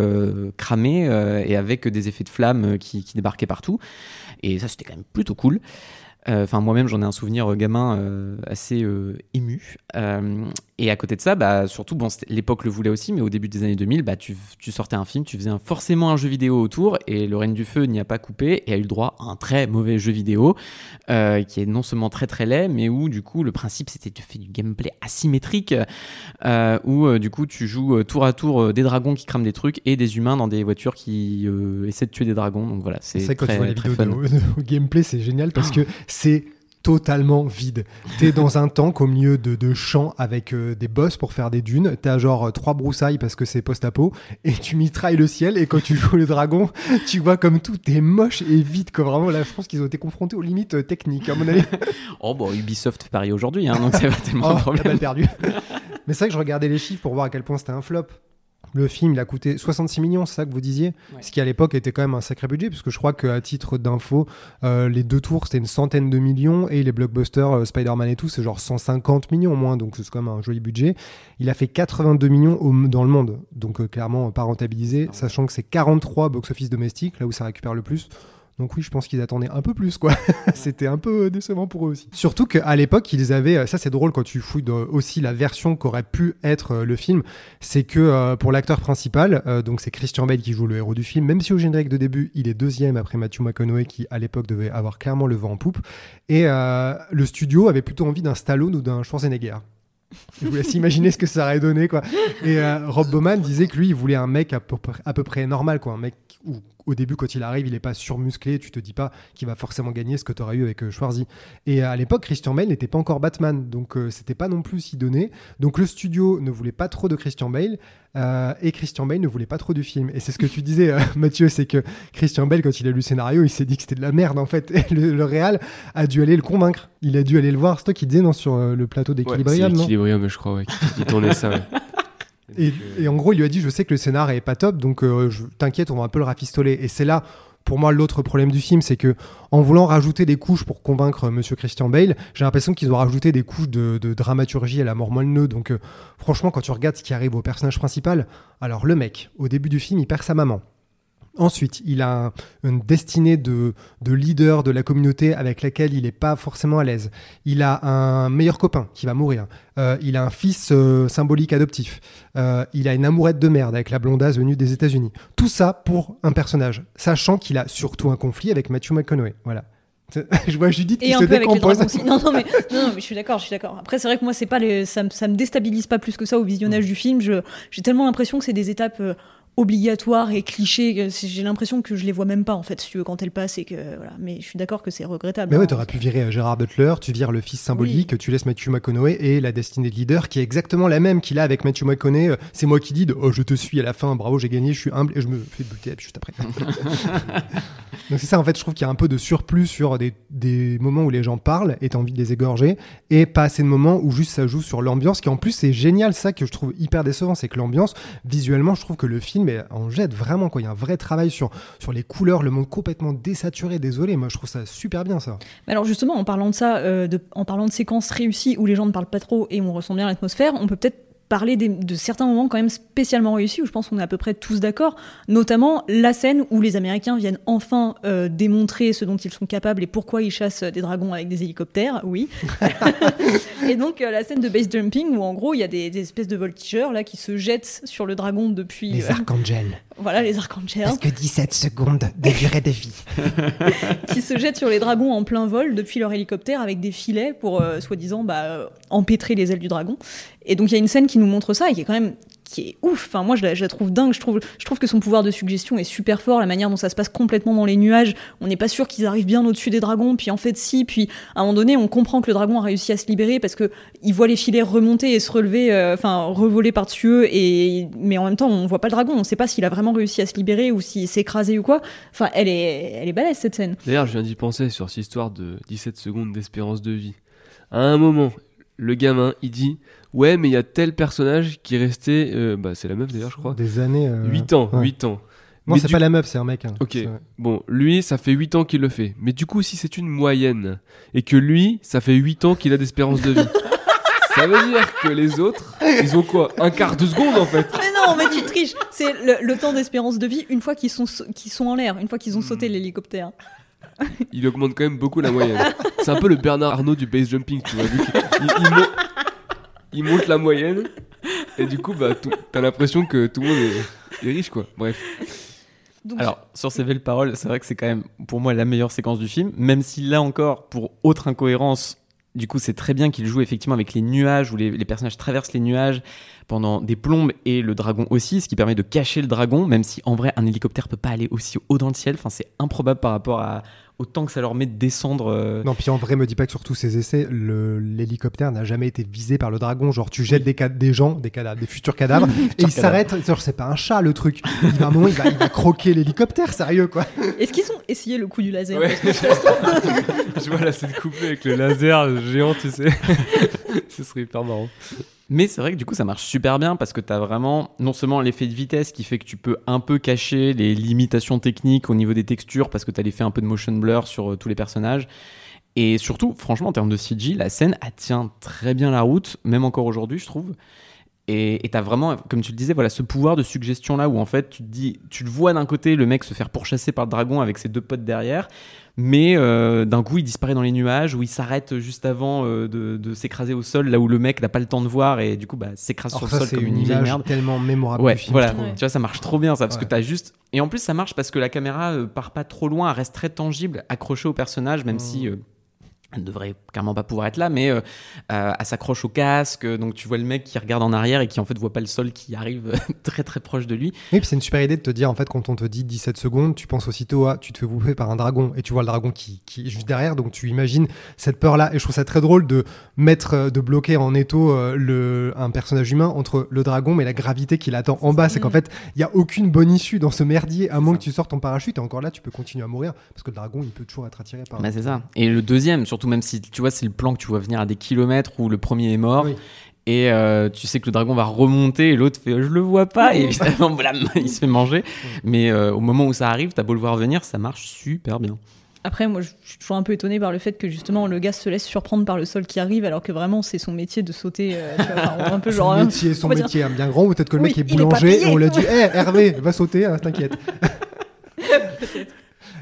cramé et avec des effets de flammes qui, qui débarquaient partout. Et ça, c'était quand même plutôt cool. Euh, Enfin, moi-même, j'en ai un souvenir euh, gamin euh, assez ému. Et à côté de ça, bah, surtout, bon, l'époque le voulait aussi, mais au début des années 2000, bah, tu, tu sortais un film, tu faisais un- forcément un jeu vidéo autour, et Le Règne du Feu n'y a pas coupé et a eu le droit à un très mauvais jeu vidéo, euh, qui est non seulement très très laid, mais où du coup le principe c'était tu fais du gameplay asymétrique, euh, où euh, du coup tu joues tour à tour des dragons qui crament des trucs et des humains dans des voitures qui essaient de tuer des dragons. Donc voilà, c'est que quand très, tu vois les très vidéos fun. de, *laughs* de gameplay, c'est génial parce que c'est totalement vide. T'es dans un tank au milieu de, de champs avec euh, des boss pour faire des dunes. T'as genre euh, trois broussailles parce que c'est post-apo et tu mitrailles le ciel. Et quand tu *laughs* joues le dragon, tu vois comme tout est moche et vide. Comme vraiment, là, je pense qu'ils ont été confrontés aux limites euh, techniques, à mon avis. *laughs* Oh bon, Ubisoft fait pareil aujourd'hui, hein, donc c'est pas tellement Oh, un problème. perdue. *laughs* Mais c'est vrai que je regardais les chiffres pour voir à quel point c'était un flop. Le film, il a coûté 66 millions, c'est ça que vous disiez Ouais. Ce qui à l'époque était quand même un sacré budget, puisque je crois qu'à titre d'info, euh, les deux tours c'était une centaine de millions, et les blockbusters euh, Spider-Man et tout, c'est genre 150 millions au moins, donc c'est quand même un joli budget. Il a fait 82 millions au- dans le monde, donc euh, clairement pas rentabilisé, sachant que c'est 43 box-office domestiques, là où ça récupère le plus. Donc oui, je pense qu'ils attendaient un peu plus, quoi. *laughs* C'était un peu décevant pour eux aussi. Surtout qu'à l'époque, ils avaient, euh, ça c'est drôle quand tu fouilles aussi la version qu'aurait pu être euh, le film, c'est que euh, pour l'acteur principal, euh, donc c'est Christian Bale qui joue le héros du film, même si au générique de début, il est deuxième après Matthew McConaughey qui à l'époque devait avoir clairement le vent en poupe, et euh, le studio avait plutôt envie d'un Stallone ou d'un Schwarzenegger. Je vous laisse *laughs* imaginer ce que ça aurait donné, quoi. Et euh, Rob Bowman disait que lui, il voulait un mec à peu, près- à peu près normal, quoi. Un mec où, au début, quand il arrive, il est pas surmusclé, tu te dis pas qu'il va forcément gagner ce que tu aurais eu avec euh, Schwarzy. Et à l'époque, Christian Bale n'était pas encore Batman, donc euh, c'était pas non plus si donné. Donc le studio ne voulait pas trop de Christian Bale, euh, et Christian Bale ne voulait pas trop du film. Et c'est ce que tu disais, euh, *laughs* Mathieu, c'est que Christian Bale, quand il a lu le scénario, il s'est dit que c'était de la merde, en fait. *laughs* Et le, le réal a dû aller le convaincre. Il a dû aller le voir. C'est toi qui disais, non, sur euh, le plateau Ouais, c'est d'Equilibrium, non? Equilibrium, je crois, ouais, qui, qui tournait ça. ouais. *laughs* et, Donc, euh, et en gros, il lui a dit Je sais que le scénar est pas top, donc euh, je- t'inquiète, on va un peu le rafistoler. Et c'est là, pour moi, l'autre problème du film, c'est que en voulant rajouter des couches pour convaincre euh, Monsieur Christian Bale, j'ai l'impression qu'ils ont rajouté des couches de, de dramaturgie à la mort moelle Donc, euh, franchement, quand tu regardes ce qui arrive au personnage principal, alors le mec, au début du film, il perd sa maman. Ensuite, il a un- une destinée de, de leader de la communauté avec laquelle il n'est pas forcément à l'aise. Il a un meilleur copain qui va mourir. Euh, il a un fils euh, symbolique adoptif. Euh, il a une amourette de merde avec la blondasse venue des États-Unis. Tout ça pour un personnage, sachant qu'il a surtout un conflit avec Matthew McConaughey. Voilà. *laughs* Je vois Judith qui Et un se peu avec les. Non, non, mais, non, mais je suis d'accord, je suis d'accord. Après, c'est vrai que moi, c'est pas les, ça, me- ça me déstabilise pas plus que ça au visionnage du film. J'ai tellement l'impression que c'est des étapes euh, obligatoires et clichés. c'est- J'ai l'impression que je les vois même pas en fait, si tu veux, quand elles passent et que voilà. Mais je suis d'accord que c'est regrettable. Mais ouais, hein. t'aurais pu virer euh, Gérard Butler, tu vires le fils symbolique, tu laisses Matthew McConaughey et la destinée de leader qui est exactement la même qu'il a avec Matthew McConaughey. euh, C'est moi qui dis de, oh je te suis à la fin, bravo j'ai gagné, je suis humble et je me fais buter juste après. *laughs* Donc c'est ça en fait, je trouve qu'il y a un peu de surplus sur des, des moments où les gens parlent et t'as envie de les égorger et pas assez de moments où juste ça joue sur l'ambiance qui en plus c'est génial ça que je trouve hyper décevant, c'est que l'ambiance visuellement je trouve que le film est- en jette vraiment quoi, il y a un vrai travail sur, sur les couleurs, le monde complètement désaturé, désolé, moi je trouve ça super bien ça. Alors justement, en parlant de ça, euh, en parlant de séquences réussies où les gens ne parlent pas trop et on ressent bien l'atmosphère, on peut peut-être parler des- de certains moments quand même spécialement réussis où je pense qu'on est à peu près tous d'accord, notamment la scène où les Américains viennent enfin euh, démontrer ce dont ils sont capables et pourquoi ils chassent des dragons avec des hélicoptères, oui. *laughs* et donc euh, la scène de base jumping où en gros il y a des, des espèces de voltigeurs là qui se jettent sur le dragon depuis Les euh, archangels. voilà les archangels Parce que 17 secondes de durée de vie. *laughs* qui se jettent sur les dragons en plein vol depuis leur hélicoptère avec des filets pour soi-disant bah, empêtrer les ailes du dragon. Et donc il y a une scène qui nous montre ça et qui est quand même qui est ouf. Enfin moi je la, trouve dingue. Je trouve je trouve que son pouvoir de suggestion est super fort. La manière dont ça se passe complètement dans les nuages. On n'est pas sûr qu'ils arrivent bien au-dessus des dragons. Puis en fait si. Puis à un moment donné on comprend que le dragon a réussi à se libérer parce que il voit les filets remonter et se relever, euh, enfin revoler par-dessus eux. Et mais en même temps on voit pas le dragon. On sait pas s'il a vraiment réussi à se libérer ou s'il s'est écrasé ou quoi. Enfin elle est elle est balèze cette scène. D'ailleurs, je viens d'y penser sur cette histoire de 17 secondes d'espérance de vie. À un moment, le gamin, il dit Ouais, mais il y a tel personnage qui est resté. euh, bah, c'est la meuf d'ailleurs, je crois. Des années. euh, 8 ans, ouais. 8 ans. Non, Mais c'est du- pas la meuf, c'est un mec. hein. Ok, bon, lui, ça fait 8 ans qu'il le fait. Mais du coup, si c'est une moyenne, et que lui, ça fait 8 ans qu'il a d'espérance de vie, *laughs* ça veut dire que les autres, ils ont quoi Un quart de seconde en fait? Mais non, mais tu triches. C'est le, le temps d'espérance de vie une fois qu'ils sont, qu'ils sont en l'air, une fois qu'ils ont sauté l'hélicoptère. Il augmente quand même beaucoup la moyenne. C'est un peu le Bernard Arnault du base jumping, tu vois. vu il, il il monte la moyenne, et du coup, bah, t'as l'impression que tout le monde est, est riche, quoi. Bref. Donc, Alors, sur ces belles paroles, c'est vrai que c'est quand même pour moi la meilleure séquence du film, même si là encore, pour autre incohérence, du coup, c'est très bien qu'il joue effectivement avec les nuages où les, les personnages traversent les nuages pendant des plombes et le dragon aussi, ce qui permet de cacher le dragon, même si en vrai un hélicoptère peut pas aller aussi haut dans le ciel. Enfin, c'est improbable par rapport à au temps que ça leur met de descendre. euh, Non, puis en vrai, me dis pas que sur tous ces essais, l'hélicoptère n'a jamais été visé par le dragon. Genre, tu jettes des, des gens, des cadavres, des futurs cadavres, *laughs* et il cadavres. s'arrête. Genre, c'est pas un chat le truc. Il va un moment, il va, il va croquer l'hélicoptère, sérieux quoi. Est-ce qu'ils ont essayé le coup du laser Ouais. *laughs* Je vois la scène coupée avec le laser géant, tu sais. *laughs* Ce serait hyper marrant. Mais c'est vrai que du coup ça marche super bien parce que tu vraiment non seulement l'effet de vitesse qui fait que tu peux un peu cacher les limitations techniques au niveau des textures parce que tu as l'effet un peu de motion blur sur euh, tous les personnages. Et surtout, franchement, en termes de CG, la scène, tient très bien la route, même encore aujourd'hui, je trouve. Et tu as vraiment, comme tu le disais, voilà, ce pouvoir de suggestion là où en fait tu te dis, tu le vois d'un côté le mec se faire pourchasser par le dragon avec ses deux potes derrière, mais euh, d'un coup il disparaît dans les nuages ou il s'arrête juste avant euh, de, de s'écraser au sol là où le mec n'a pas le temps de voir et du coup bah, s'écrase sur le sol comme une une image merde. tellement mémorable Ouais, film. voilà. Tu vois, ça marche trop bien ça parce Ouais. que t'as juste. Et en plus, ça marche parce que la caméra euh, part pas trop loin, elle reste très tangible, accrochée au personnage, même Mm. si. Euh, elle ne devrait carrément pas pouvoir être là, mais euh, euh, elle s'accroche au casque, euh, donc tu vois le mec qui regarde en arrière et qui en fait voit pas le sol qui arrive *laughs* très très proche de lui. Oui, puis c'est une super idée de te dire, en fait, quand on te dit 17 secondes, tu penses aussitôt à tu te fais bouffer par un dragon et tu vois le dragon qui, qui est juste derrière, donc tu imagines cette peur-là. Et je trouve ça très drôle de mettre, euh, de bloquer en étau euh, le, un personnage humain entre le dragon mais la gravité qui l'attend en bas. C'est qu'en fait, il y a aucune bonne issue dans ce merdier, à moins que tu sortes ton parachute et encore là, tu peux continuer à mourir parce que le dragon, il peut toujours être attiré par. Bah, c'est ça. Et le deuxième, surtout même si tu vois, c'est le plan que tu vois venir à des kilomètres où le premier est mort. Oui. Et euh, tu sais que le dragon va remonter et l'autre fait je le vois pas et évidemment *laughs* blam, il se fait manger. Mais euh, au moment où ça arrive, t'as beau le voir venir, ça marche super bien. Après, moi, je suis toujours un peu étonnée par le fait que justement le gars se laisse surprendre par le sol qui arrive, alors que vraiment c'est son métier de sauter. euh, tu vois, enfin, on est un peu genre. Son hein, métier, son on va dire- métier est bien grand, ou peut-être que le Oui, mec est boulanger et on l'a dit, hé *laughs* Hervé, va sauter, hein, t'inquiète. *laughs*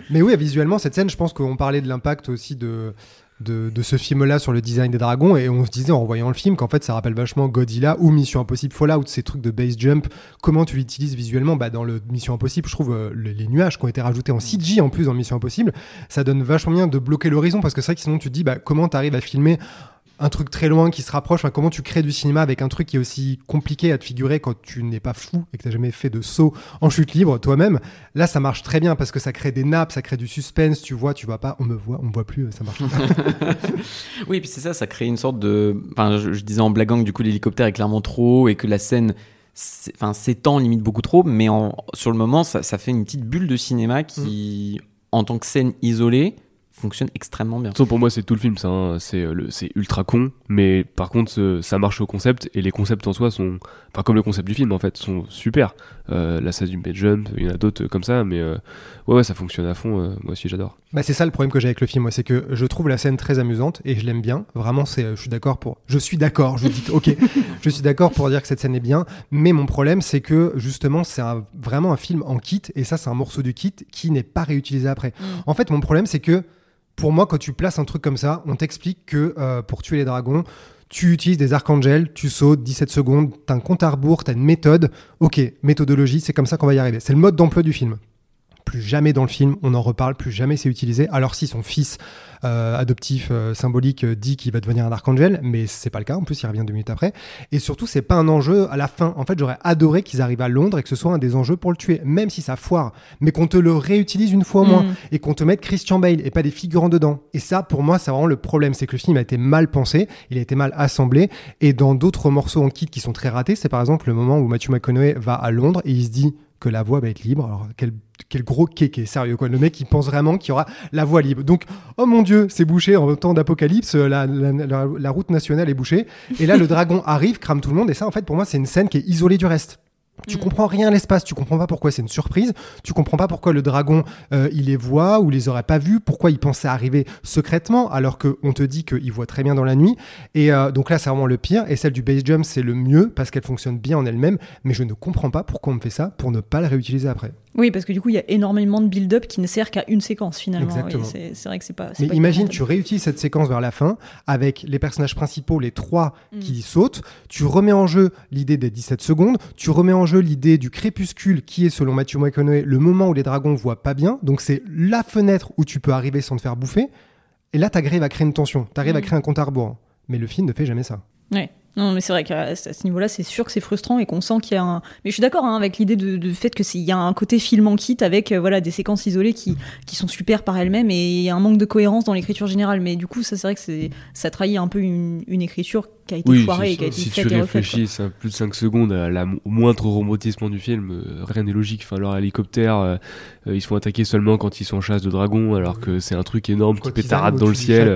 Mais oui, visuellement, cette scène, je pense qu'on parlait de l'impact aussi de, de, ce film-là sur le design des dragons, et on se disait en voyant le film qu'en fait, ça rappelle vachement Godzilla ou Mission Impossible Fallout, ces trucs de base jump. Comment tu l'utilises visuellement? Bah, Dans le Mission Impossible, je trouve euh, le- les nuages qui ont été rajoutés en CG en plus dans Mission Impossible, ça donne vachement bien de bloquer l'horizon, parce que c'est vrai que sinon tu te dis, bah, comment t'arrives à filmer un truc très loin qui se rapproche. Enfin, comment tu crées du cinéma avec un truc qui est aussi compliqué à te figurer quand tu n'es pas fou et que tu n'as jamais fait de saut en chute libre toi-même? Là, ça marche très bien parce que ça crée des nappes, ça crée du suspense. Tu vois, tu vois pas, on me voit, on me voit plus, ça marche. *laughs* oui, et puis c'est ça, ça crée une sorte de. Enfin, je, je disais en blaguant que du coup l'hélicoptère est clairement trop haut et que la scène enfin s'étend limite beaucoup trop, mais en, sur le moment, ça, ça, fait une petite bulle de cinéma qui, mm. en tant que scène isolée, fonctionne extrêmement bien. pour moi, c'est tout le film, hein. c'est ultra con, mais par contre, ça marche au concept et les concepts en soi sont, enfin comme le concept du film en fait, sont super. Euh, la scène du bed jump, il y en a d'autres comme ça, mais euh, ouais, ouais, ça fonctionne à fond. Euh, moi aussi, j'adore. Bah, c'est ça le problème que j'ai avec le film, moi, c'est que je trouve la scène très amusante et je l'aime bien. Vraiment, c'est, je suis d'accord pour, je suis d'accord, je dis, ok, *laughs* je suis d'accord pour dire que cette scène est bien, mais mon problème, c'est que justement, c'est vraiment un film en kit et ça, c'est un morceau du kit qui n'est pas réutilisé après. Mm. En fait, mon problème, c'est que pour moi, quand tu places un truc comme ça, on t'explique que euh, pour tuer les dragons, tu utilises des archangels, tu sautes 17 secondes, t'as un compte à rebours, t'as une méthode. Ok, méthodologie, c'est comme ça qu'on va y arriver. C'est le mode d'emploi du film. Plus jamais dans le film, on en reparle, plus jamais c'est utilisé. Alors si son fils euh, adoptif euh, symbolique euh, dit qu'il va devenir un archangel, mais c'est pas le cas. En plus, il revient deux minutes après. Et surtout, c'est pas un enjeu à la fin. En fait, j'aurais adoré qu'ils arrivent à Londres et que ce soit un des enjeux pour le tuer, même si ça foire, mais qu'on te le réutilise une fois au moins mm. et qu'on te mette Christian Bale et pas des figurants dedans. Et ça, pour moi, c'est vraiment le problème, c'est que le film a été mal pensé, il a été mal assemblé. Et dans d'autres morceaux en kit qui sont très ratés, c'est par exemple le moment où Matthew McConaughey va à Londres et il se dit que la voix va être libre. Alors, quel, quel gros kéké, sérieux, quoi. Le mec, il pense vraiment qu'il y aura la voie libre. Donc, oh mon dieu, c'est bouché en temps d'apocalypse, la, la, route nationale est bouchée. Et là, le dragon *laughs* arrive, crame tout le monde. Et ça, en fait, pour moi, c'est une scène qui est isolée du reste. Tu mm. comprends rien à l'espace, tu comprends pas pourquoi c'est une surprise, tu comprends pas pourquoi le dragon euh, il les voit ou les aurait pas vus, pourquoi il pensait arriver secrètement alors qu'on te dit qu'il voit très bien dans la nuit. Et euh, donc là c'est vraiment le pire. Et celle du base jump c'est le mieux parce qu'elle fonctionne bien en elle-même, mais je ne comprends pas pourquoi on me fait ça pour ne pas le réutiliser après. Oui, parce que du coup, il y a énormément de build-up qui ne sert qu'à une séquence finalement. c'est vrai que c'est pas. Mais imagine, tu réutilises cette séquence vers la fin avec les personnages principaux, les trois mm. qui sautent. Tu remets en jeu l'idée des 17 secondes. Tu remets en jeu l'idée du crépuscule qui est, selon Matthew McConaughey, le moment où les dragons voient pas bien. Donc c'est la fenêtre où tu peux arriver sans te faire bouffer. Et là, tu arrives à créer une tension. Tu arrives à mm. créer un compte à rebours. Mais le film ne fait jamais ça. Ouais. Non, mais c'est vrai qu'à ce niveau-là, c'est sûr que c'est frustrant et qu'on sent qu'il y a un. Mais je suis d'accord hein, avec l'idée de, de, fait qu'il y a un côté film en kit avec euh, voilà des séquences isolées qui, qui sont super par elles-mêmes et il un manque de cohérence dans l'écriture générale. Mais du coup, ça c'est vrai que c'est ça trahit un peu une, une écriture qui a été foirée et qui a été si tu réfléchis plus de 5 secondes à la, au moindre robotisme du film, euh, rien n'est logique. Enfin, leur hélicoptère, euh, ils se font attaquer seulement quand ils sont en chasse de dragons, alors que c'est un truc énorme qui pétarade dans le ciel.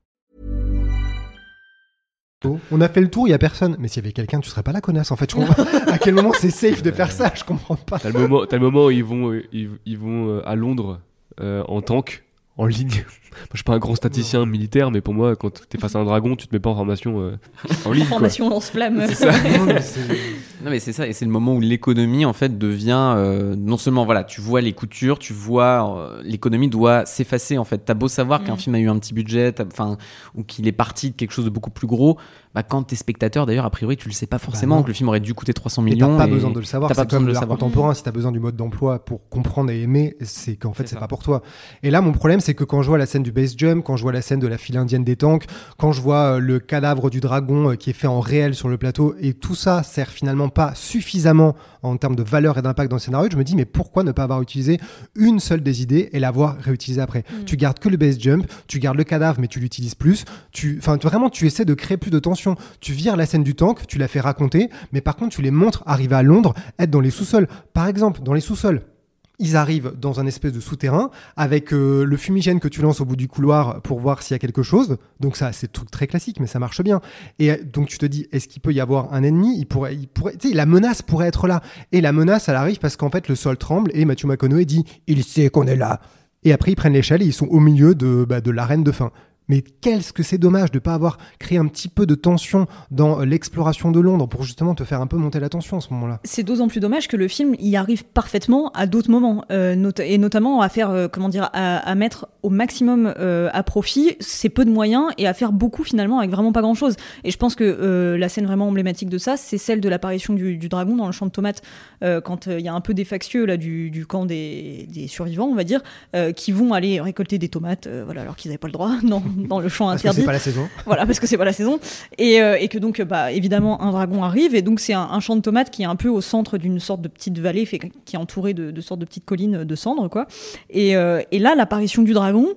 On a fait le tour, il y a personne. Mais s'il y avait quelqu'un, tu serais pas la connasse en fait. *laughs* à quel moment c'est safe de faire ça Je comprends pas. T'as le moment, as le moment où ils vont, euh, ils, vont euh, à Londres euh, en tank en ligne. Je suis pas un grand statisticien militaire, mais pour moi, quand tu es face à un dragon, tu te mets pas en formation euh, en *laughs* ligne. formation lance-flamme. C'est ça. *laughs* non, mais c'est ça, et c'est le moment où l'économie en fait devient euh, non seulement voilà, tu vois les coutures, tu vois euh, l'économie doit s'effacer en fait. T'as beau savoir qu'un mm. film a eu un petit budget, enfin ou qu'il est parti de quelque chose de beaucoup plus gros, bah, quand t'es spectateur, d'ailleurs, a priori, tu le sais pas forcément que le film aurait dû coûter 300 Et millions. t'as pas et besoin de le savoir. t'as pas C'est besoin comme de le l'art savoir. contemporain. Si t'as besoin du mode d'emploi pour comprendre et aimer, c'est qu'en fait C'est pas pour toi. Et là, mon problème, c'est que quand je vois la scène du base jump, quand je vois la scène de la file indienne des tanks, quand je vois euh, le cadavre du dragon euh, qui est fait en réel sur le plateau, et tout ça sert finalement pas suffisamment en termes de valeur et d'impact dans le scénario, je me dis mais pourquoi ne pas avoir utilisé une seule des idées et l'avoir réutilisée après? Tu gardes que le base jump, tu gardes le cadavre mais tu l'utilises plus. Tu, enfin vraiment tu essaies de créer plus de tension. Tu vires la scène du tank, tu la fais raconter, mais par contre tu les montres arriver à Londres, être dans les sous-sols. Par exemple, dans les sous-sols. Ils arrivent dans un espèce de souterrain avec euh, le fumigène que tu lances au bout du couloir pour voir s'il y a quelque chose. Donc ça, c'est tout très classique, mais ça marche bien. Et euh, donc tu te dis, est-ce qu'il peut y avoir un ennemi? Il pourrait, il pourrait, la menace pourrait être là. Et la menace, elle arrive parce qu'en fait le sol tremble et Matthew McConaughey dit, il sait qu'on est là. Et après ils prennent l'échelle et ils sont au milieu de, bah, de l'arène de fin. Mais qu'est-ce que c'est dommage de ne pas avoir créé un petit peu de tension dans l'exploration de Londres pour justement te faire un peu monter la tension à ce moment-là? C'est d'autant plus dommage que le film y arrive parfaitement à d'autres moments, euh, et notamment à faire, euh, comment dire, à, mettre au maximum euh, à profit ces peu de moyens et à faire beaucoup finalement avec vraiment pas grand-chose. Et je pense que la scène vraiment emblématique de ça, c'est celle de l'apparition du, dragon dans le champ de tomates, quand il y a un peu des factieux là du, camp des, des survivants, on va dire, qui vont aller récolter des tomates, voilà, alors qu'ils n'avaient pas le droit *laughs* dans, dans le champ Parce que interdit. c'est pas la saison. voilà parce que c'est pas la saison. Et, euh, et que donc bah évidemment un dragon arrive. Et donc c'est un, un champ de tomates qui est un peu au centre d'une sorte de petite vallée fait, qui est entourée de, de sortes de petites collines de cendres quoi. Et, euh, et là l'apparition du dragon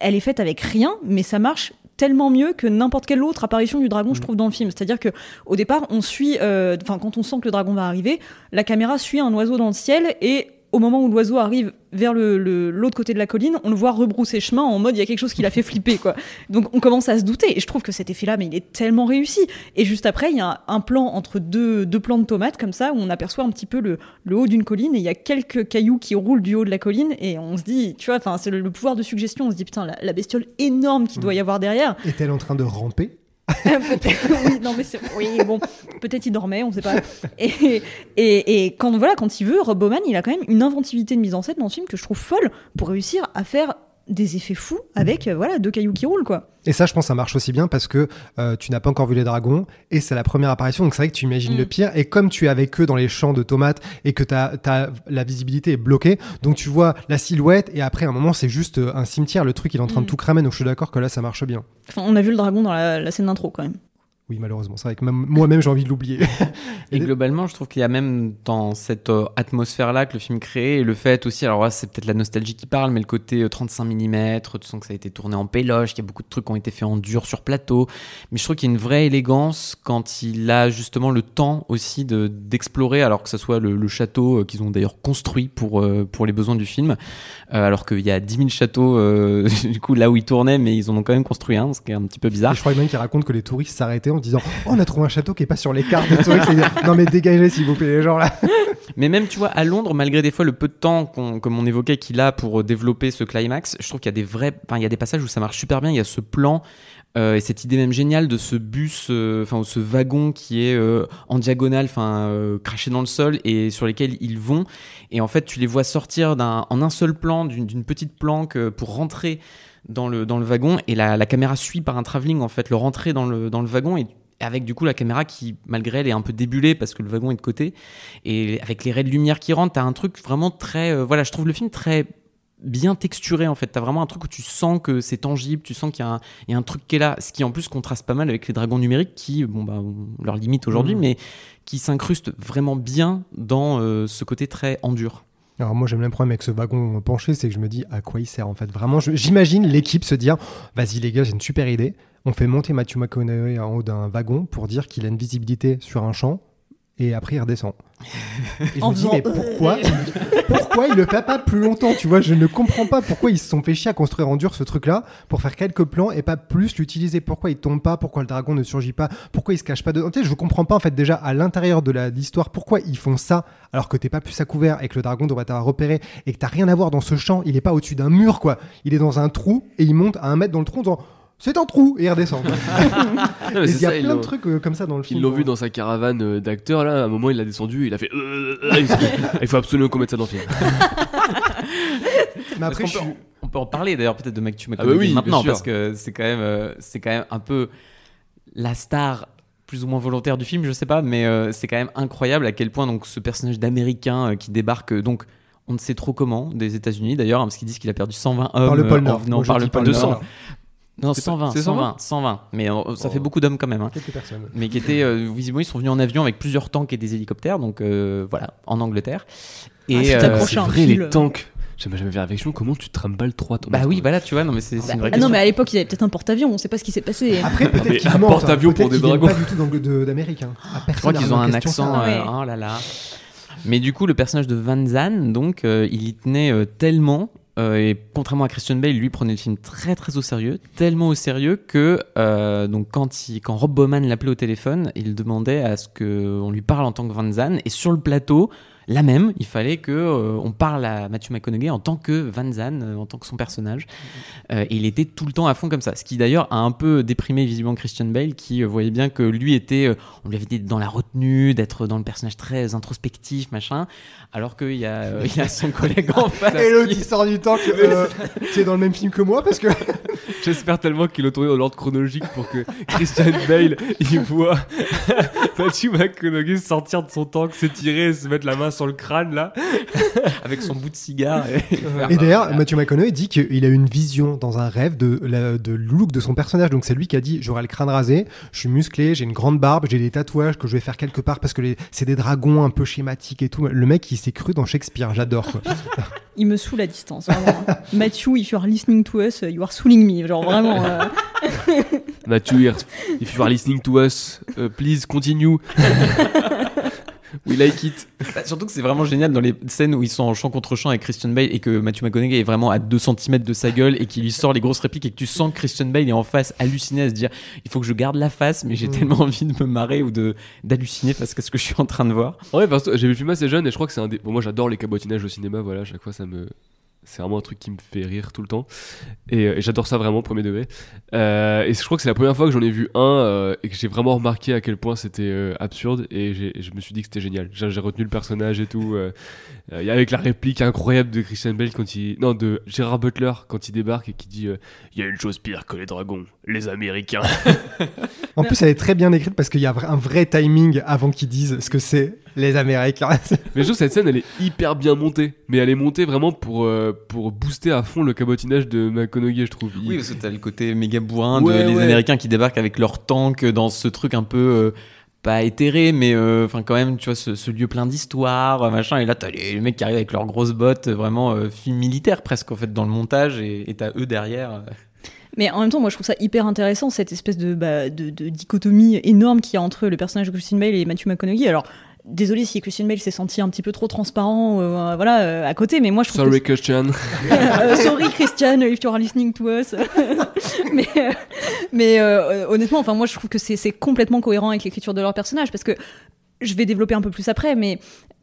elle est faite avec rien mais ça marche tellement mieux que n'importe quelle autre apparition du dragon, je trouve, dans le film. C'est-à-dire que au départ, on suit, euh, enfin, quand on sent que le dragon va arriver, la caméra suit un oiseau dans le ciel et au moment où l'oiseau arrive vers le- le- l'autre côté de la colline, on le voit rebrousser chemin en mode il y a quelque chose qui l'a fait flipper quoi. Donc on commence à se douter et je trouve que cet effet-là, mais il est tellement réussi. Et juste après, il y a un, plan entre deux, deux plants de tomates comme ça où on aperçoit un petit peu le, le haut d'une colline et il y a quelques cailloux qui roulent du haut de la colline et on se dit, tu vois, enfin c'est le, le pouvoir de suggestion. On se dit putain la, la bestiole énorme qu'il doit y avoir derrière. Est-elle en train de ramper? *laughs* oui, non mais oui bon, peut-être il dormait, on sait pas. Et, et, et quand voilà, quand il veut, Rob Bowman, il a quand même une inventivité de mise en scène dans ce film que je trouve folle pour réussir à faire des effets fous avec euh, voilà deux cailloux qui roulent quoi. Et ça, je pense, ça marche aussi bien parce que euh, tu n'as pas encore vu les dragons et c'est la première apparition. Donc c'est vrai que tu imagines Mm. le pire. Et comme tu es avec eux dans les champs de tomates et que t'as, t'as, la visibilité est bloquée, donc tu vois la silhouette et après, à un moment, c'est juste euh, un cimetière. Le truc, il est en train de Mm. tout cramer. Donc je suis d'accord que là, ça marche bien. Enfin, on a vu le dragon dans la, la scène d'intro quand même. Oui, malheureusement. C'est vrai que même, moi-même, j'ai envie de l'oublier. *laughs* Et globalement, je trouve qu'il y a même dans cette euh, atmosphère-là que le film crée, et le fait aussi, alors là, c'est peut-être la nostalgie qui parle, mais le côté euh, 35 mm, tu sens que ça a été tourné en péloche, qu'il y a beaucoup de trucs qui ont été faits en dur sur plateau, mais je trouve qu'il y a une vraie élégance quand il a justement le temps aussi de d'explorer, alors que ce soit le, le château euh, qu'ils ont d'ailleurs construit pour, euh, pour les besoins du film, euh, alors qu'il y a 10 000 châteaux, euh, *laughs* du coup, là où ils tournaient, mais ils en ont quand même construit un, ce qui est un petit peu Et bizarre. je crois même qu'il raconte que les touristes s'arrêtaient en disant Oh, on a trouvé un château qui est pas sur les cartes. C'est-à-dire, non, mais dégagez, s'il vous plaît, les gens là. *laughs* Mais même, tu vois, à Londres, malgré des fois le peu de temps, qu'on, comme on évoquait, qu'il a pour euh, développer ce climax, je trouve qu'il y a des vrais, enfin, il y a des passages où ça marche super bien. Il y a ce plan euh, et cette idée même géniale de ce bus, euh, enfin, ou ce wagon qui est euh, en diagonale, enfin, euh, craché dans le sol et sur lesquels ils vont. Et en fait, tu les vois sortir en un seul plan, d'une, petite planque euh, pour rentrer dans le, dans le wagon et la, la caméra suit par un travelling en fait le rentrer dans le, dans le wagon et avec du coup la caméra qui malgré elle est un peu débulée parce que le wagon est de côté et avec les raies de lumière qui rentrent t'as un truc vraiment très euh, voilà je trouve le film très bien texturé en fait. T'as vraiment un truc où tu sens que c'est tangible tu sens qu'il y, a un- il y a un truc qui est là. Ce qui en plus contraste pas mal avec les dragons numériques qui bon bah leur limite aujourd'hui Mhm. mais qui s'incrustent vraiment bien dans euh, ce côté très en dur Alors moi j'ai le même problème avec ce wagon penché, c'est que je me dis à quoi il sert en fait? Vraiment, j'imagine l'équipe se dire, vas-y les gars, j'ai une super idée. On fait monter Matthew McConaughey en haut d'un wagon pour dire qu'il a une visibilité sur un champ et après il redescend. Et je En me dis mais pourquoi, *laughs* pourquoi il le fait pas plus longtemps Tu vois, je ne comprends pas pourquoi ils se sont fait chier à construire en dur ce truc-là pour faire quelques plans et pas plus l'utiliser. Pourquoi il tombe pas? Pourquoi le dragon ne surgit pas? Pourquoi il se cache pas dedans? Tu sais, je comprends pas en fait déjà à l'intérieur de l'histoire pourquoi ils font ça alors que t'es pas plus à couvert et que le dragon devrait t'avoir repéré et que t'as rien à voir dans ce champ. Il est pas au-dessus d'un mur quoi. Il est dans un trou et il monte à un mètre dans le trou en disant c'est un trou et il redescend. *laughs* Non, mais Et c'est Il y a ça, plein de trucs euh, comme ça dans le film. Ils l'ont vu dans sa caravane euh, d'acteurs là, à un moment il a descendu, il a fait euh, euh, euh, il faut absolument qu'on mette ça dans le film. *laughs* Mais après, Parce je qu'on suis- peut, on peut en parler d'ailleurs peut-être de Matthew bah McConaughey oui, maintenant sûr. parce que c'est quand même euh, c'est quand même un peu la star plus ou moins volontaire du film, je sais pas, mais euh, c'est quand même incroyable à quel point donc ce personnage d'américain euh, qui débarque euh, donc on ne sait trop comment des États-Unis d'ailleurs hein, parce qu'ils disent qu'il a perdu 120 hommes Par le pôle euh, en Nord. venant Moi, je par dis le pôle le Nord. Nord. Non, C'est pas- 120, c'est 120, 120, mais euh, ça Oh. fait beaucoup d'hommes quand même. hein. Quelques personnes. Mais qui étaient euh, visiblement ils sont venus en avion avec plusieurs tanks et des hélicoptères, donc euh, voilà, en Angleterre. Et Ah, c'est euh, vrai, les tanks. J'ai jamais fait réflexion. Comment tu trimbales trois tanks bah oui, voilà, tu vois, non mais c'est c'est une vraie Ah non, mais à l'époque, ils avaient peut-être un porte-avions, on sait pas ce qui s'est passé. Après, peut-être qu'ils un mentent, porte-avions hein. pour des dragons. pas du tout d'Amérique. hein. Ah, Je crois qu'ils ont un accent. oh là là. Mais du coup, le personnage de Van Zandt, donc, euh, il y tenait euh, tellement. Euh, et contrairement à Christian Bale, lui prenait le film très très au sérieux, tellement au sérieux que euh, donc quand, il, quand Rob Bowman l'appelait au téléphone, il demandait à ce qu'on lui parle en tant que Van Zandt. Et sur le plateau, là même, il fallait que euh, on parle à Matthew McConaughey en tant que Van Zandt, euh, en tant que son personnage. Euh, et il était tout le temps à fond comme ça. Ce qui d'ailleurs a un peu déprimé visiblement Christian Bale, qui voyait bien que lui était, on lui avait dit dans la retenue, d'être dans le personnage très introspectif, machin, alors qu'il y, a, euh, il y a son collègue en *laughs* face. Et l'autre, qui- il sort du temps que euh, tu es dans le même film que moi parce que *laughs* J'espère tellement qu'il a tourné dans l'ordre chronologique pour que Christian Bale il voit *laughs* Matthew McConaughey sortir de son tank, s'étirer et se mettre la main sur le crâne là. avec son bout de cigare. Et, Et d'ailleurs, Mathieu McConaughey dit qu'il a eu une vision dans un rêve de, la, de look de son personnage. Donc c'est lui qui a dit j'aurai le crâne rasé, je suis musclé, j'ai une grande barbe, j'ai des tatouages que je vais faire quelque part parce que c'est des dragons un peu schématiques et tout. Le mec, il s'est cru dans Shakespeare. J'adore. *laughs* Il me saoule à distance, vraiment. Matthew, if you are listening to us, you are sooling me. Genre vraiment. euh, Matthew, if you are listening to us, uh, please continue. *laughs* We like it. Bah, surtout que c'est vraiment génial dans les scènes où ils sont en champ contre champ avec Christian Bale et que Matthew McConaughey est vraiment à 2 cm de sa gueule et qu'il lui sort les grosses répliques et que tu sens que Christian Bale est en face halluciné à se dire il faut que je garde la face mais j'ai tellement envie de me marrer ou de d'halluciner face à ce que je suis en train de voir. Ouais, parce que j'ai vu le film assez jeune et je crois que c'est un des. Bon, moi j'adore les cabotinages au cinéma, voilà, à chaque fois ça me. C'est vraiment un truc qui me fait rire tout le temps. Et, euh, et j'adore ça vraiment, premier degré. Euh, et je crois que c'est la première fois que j'en ai vu un euh, et que j'ai vraiment remarqué à quel point c'était euh, absurde. Et je me suis dit que c'était génial. J'ai retenu le personnage et tout. euh, euh, et avec la réplique incroyable de Christian Bale quand il. Non, de Gérard Butler quand il débarque et qui dit Il y a une chose pire que les dragons, les Américains. *laughs* En plus, elle est très bien écrite parce qu'il y a un vrai timing avant qu'ils disent ce que c'est les Américains. *laughs* Mais je trouve que cette scène, elle est hyper bien montée. Mais elle est montée vraiment pour, euh, pour booster à fond le cabotinage de McConaughey, je trouve. Oui, parce que t'as le côté méga bourrin Ouais, de les ouais. Américains qui débarquent avec leur tank dans ce truc un peu euh, pas éthéré, mais euh, enfin quand même, tu vois, ce, ce lieu plein d'histoire, euh, machin. Et là, t'as les, les mecs qui arrivent avec leurs grosses bottes, vraiment euh, film militaire presque en fait dans le montage, et et t'as eux derrière. Mais en même temps, moi, je trouve ça hyper intéressant, cette espèce de, bah, de, de dichotomie énorme qu'il y a entre le personnage de Christian Bale et Matthew McConaughey. Alors, désolé si Christian Bale s'est senti un petit peu trop transparent, euh, voilà, euh, à côté, mais moi, je trouve Sorry, que Christian. *laughs* Euh, sorry Christian, if you are listening to us. *laughs* mais euh, mais euh, honnêtement, enfin moi je trouve que c'est c'est complètement cohérent avec l'écriture de leur personnage parce que je vais développer un peu plus après, mais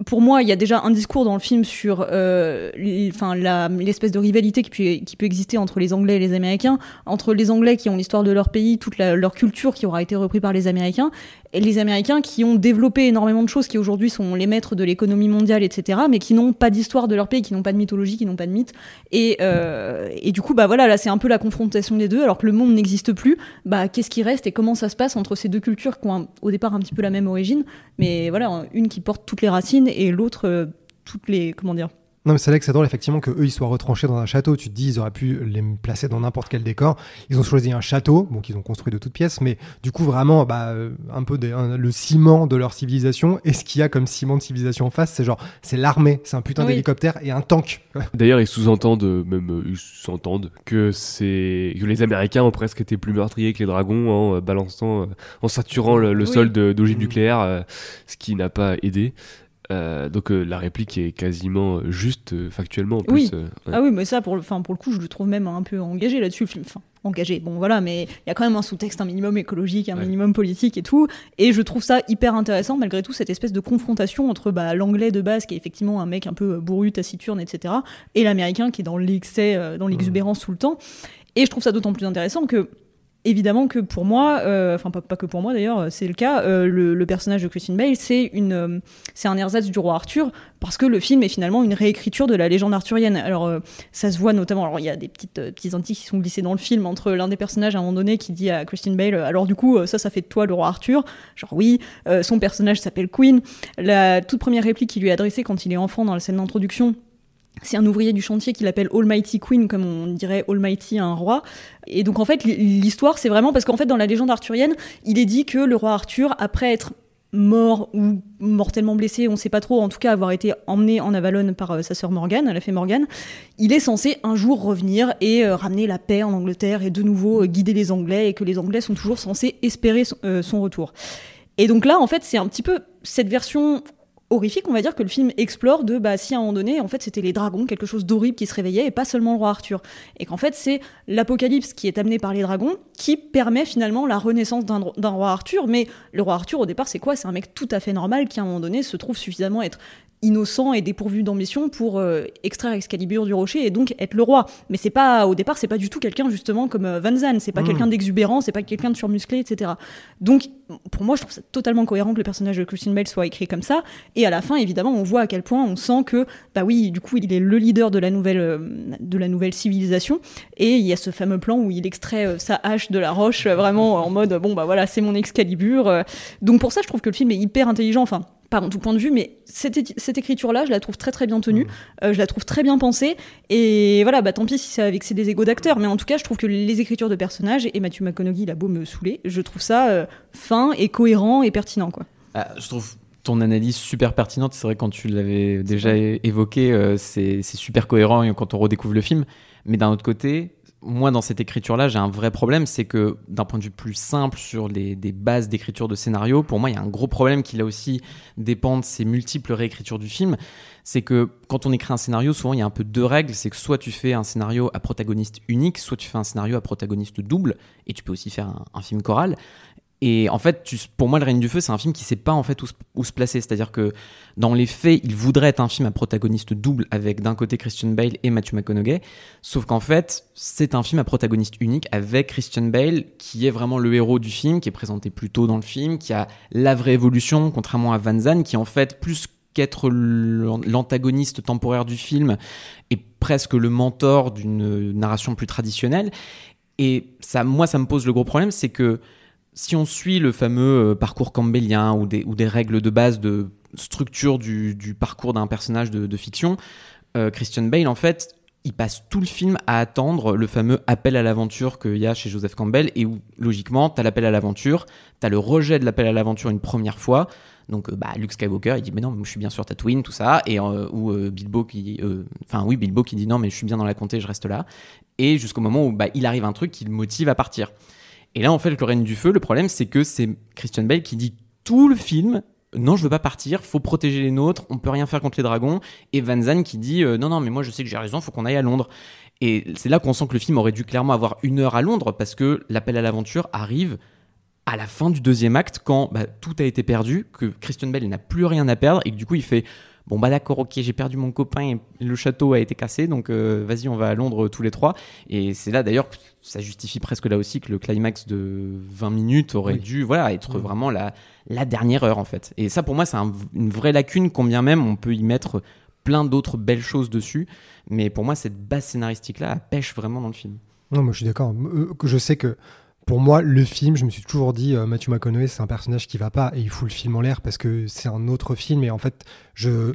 pour moi, il y a déjà un discours dans le film sur euh, l'espèce de rivalité qui peut, exister entre les Anglais et les Américains, entre les Anglais qui ont l'histoire de leur pays, toute leur culture qui aura été reprise par les Américains, et les Américains qui ont développé énormément de choses qui aujourd'hui sont les maîtres de l'économie mondiale, etc., mais qui n'ont pas d'histoire de leur pays, qui n'ont pas de mythologie, qui n'ont pas de mythe. Et, euh, et du coup, bah voilà, là c'est un peu la confrontation des deux, alors que le monde n'existe plus. Bah qu'est-ce qui reste et comment ça se passe entre ces deux cultures qui ont au départ un petit peu la même origine, mais voilà, une qui porte toutes les racines et l'autre euh, toutes les comment dire. Non, mais c'est là que c'est drôle, effectivement, qu'eux, ils soient retranchés dans un château. Tu te dis, ils auraient pu les placer dans n'importe quel décor. Ils ont choisi un château, bon, qu'ils ont construit de toutes pièces, mais du coup, vraiment, bah, euh, un peu des- un- le ciment de leur civilisation. Et ce qu'il y a comme ciment de civilisation en face, c'est genre, c'est l'armée, c'est un putain Oui. d'hélicoptère et un tank. *laughs* D'ailleurs, ils sous-entendent, euh, même euh, ils s'entendent, que c'est que les Américains ont presque été plus meurtriers que les dragons en euh, balançant, euh, en saturant le, le Oui. sol de- d'ogives Mm. nucléaires, euh, ce qui n'a pas aidé. Euh, donc euh, la réplique est quasiment euh, juste euh, factuellement en plus. Oui. ouais. Ah oui, mais ça pour le, enfin pour le coup, je le trouve même un peu engagé là-dessus le film. Enfin engagé, bon voilà, mais il y a quand même un sous-texte un minimum écologique, un Ouais. minimum politique et tout. Et je trouve ça hyper intéressant malgré tout cette espèce de confrontation entre bah, l'anglais de base qui est effectivement un mec un peu bourru, taciturne, etc. et l'américain qui est dans l'excès, dans l'exubérance tout le temps. Et je trouve ça d'autant plus intéressant que évidemment que pour moi, euh, enfin pas, pas que pour moi d'ailleurs, c'est le cas, euh, le, personnage de Christine Bale, c'est une, euh, c'est un ersatz du roi Arthur, parce que le film est finalement une réécriture de la légende arthurienne. Alors ça se voit notamment, alors il y a des petites, petits antiques qui sont glissés dans le film entre l'un des personnages à un moment donné qui dit à Christine Bale, alors du coup ça, ça fait de toi le roi Arthur, genre oui, son personnage s'appelle Queen. La toute première réplique qu'il lui est adressée quand il est enfant dans la scène d'introduction, c'est un ouvrier du chantier qui l'appelle Almighty Queen, comme on dirait Almighty un roi. Et donc en fait, l'histoire, c'est vraiment parce qu'en fait, dans la légende arthurienne, il est dit que le roi Arthur, après être mort ou mortellement blessé, on sait pas trop, en tout cas avoir été emmené en Avalon par euh, sa sœur Morgane, la fée Morgane, il est censé un jour revenir et euh, ramener la paix en Angleterre et de nouveau euh, guider les Anglais et que les Anglais sont toujours censés espérer son retour. Et donc là, en fait, c'est un petit peu cette version horrifique, on va dire, que le film explore de bah, si à un moment donné, en fait, c'était les dragons, quelque chose d'horrible qui se réveillait et pas seulement le roi Arthur. Et qu'en fait, c'est l'apocalypse qui est amené par les dragons qui permet finalement la renaissance d'un d'un roi Arthur. Mais le roi Arthur, au départ, c'est quoi? C'est un mec tout à fait normal qui, à un moment donné, se trouve suffisamment être innocent et dépourvu d'ambition pour euh, extraire Excalibur du rocher et donc être le roi. Mais c'est pas au départ, c'est pas du tout quelqu'un justement comme euh, Van Zandt, c'est pas Mm. quelqu'un d'exubérant, c'est pas quelqu'un de surmusclé, etc. Donc pour moi, je trouve ça totalement cohérent que le personnage de Christian Bale soit écrit comme ça. Et à la fin, évidemment, on voit à quel point on sent que bah oui, du coup, il est le leader de la nouvelle euh, de la nouvelle civilisation. Et il y a ce fameux plan où il extrait sa hache de la roche, vraiment en mode bon bah voilà, c'est mon Excalibur. Donc pour ça, je trouve que le film est hyper intelligent. Enfin pas mon tout point de vue, mais cette, cette écriture-là, je la trouve très très bien tenue, euh, je la trouve très bien pensée, et voilà, bah tant pis si c'est avec c'est des égos d'acteurs, mais en tout cas, je trouve que les écritures de personnages, et Matthew McConaughey, il a beau me saouler, je trouve ça euh, fin et cohérent et pertinent, quoi. Ah, je trouve ton analyse super pertinente. C'est vrai, quand tu l'avais déjà évoqué, euh, c'est super cohérent quand on redécouvre le film. Mais d'un autre côté, moi, dans cette écriture-là, j'ai un vrai problème. C'est que d'un point de vue plus simple sur les, des bases d'écriture de scénario, pour moi, il y a un gros problème qui là aussi dépend de ces multiples réécritures du film. C'est que quand on écrit un scénario, souvent il y a un peu deux règles. C'est que soit tu fais un scénario à protagoniste unique, soit tu fais un scénario à protagoniste double. Et tu peux aussi faire un, un film choral. Et en fait, pour moi, Le Règne du Feu, c'est un film qui sait pas en fait où se, placer. C'est-à-dire que dans les faits, il voudrait être un film à protagoniste double avec d'un côté Christian Bale et Matthew McConaughey. Sauf qu'en fait, c'est un film à protagoniste unique avec Christian Bale qui est vraiment le héros du film, qui est présenté plus tôt dans le film, qui a la vraie évolution, contrairement à Van Zandt, qui en fait plus qu'être l'an- l'antagoniste temporaire du film est presque le mentor d'une narration plus traditionnelle. Et ça, moi, ça me pose le gros problème, c'est que si on suit le fameux euh, parcours campbellien ou des, règles de base de structure du, parcours d'un personnage de, fiction, euh, Christian Bale, en fait, il passe tout le film à attendre le fameux appel à l'aventure qu'il y a chez Joseph Campbell et où, logiquement, tu as l'appel à l'aventure, tu as le rejet de l'appel à l'aventure une première fois. Donc, euh, bah, Luke Skywalker, il dit, mais non, je suis bien sur Tatooine, tout ça. Et, ou Bilbo qui, enfin, oui, Bilbo qui dit, non, mais je suis bien dans la comté, je reste là. Et jusqu'au moment où, bah, il arrive un truc qui le motive à partir. Et là, en fait, le règne du feu, le problème, c'est que c'est Christian Bale qui dit tout le film. Non, je veux pas partir, faut protéger les nôtres, on peut rien faire contre les dragons. Et Van Zandt qui dit euh, non, non, mais moi je sais que j'ai raison, faut qu'on aille à Londres. Et c'est là qu'on sent que le film aurait dû clairement avoir une heure à Londres parce que l'appel à l'aventure arrive à la fin du deuxième acte quand bah, tout a été perdu, que Christian Bale n'a plus rien à perdre et que du coup il fait bon bah d'accord ok j'ai perdu mon copain et le château a été cassé donc euh, vas-y on va à Londres tous les trois. Et c'est là d'ailleurs que ça justifie presque là aussi que le climax de 20 minutes aurait Oui. dû voilà être vraiment la, la dernière heure en fait. Et ça pour moi c'est un- une vraie lacune combien même on peut y mettre plein d'autres belles choses dessus. Mais pour moi cette base scénaristique là elle pêche vraiment dans le film. Non, moi je suis d'accord. Euh, que Je sais que pour moi, le film, je me suis toujours dit, euh, Matthew McConaughey, c'est un personnage qui va pas et il fout le film en l'air parce que c'est un autre film. Et en fait, je,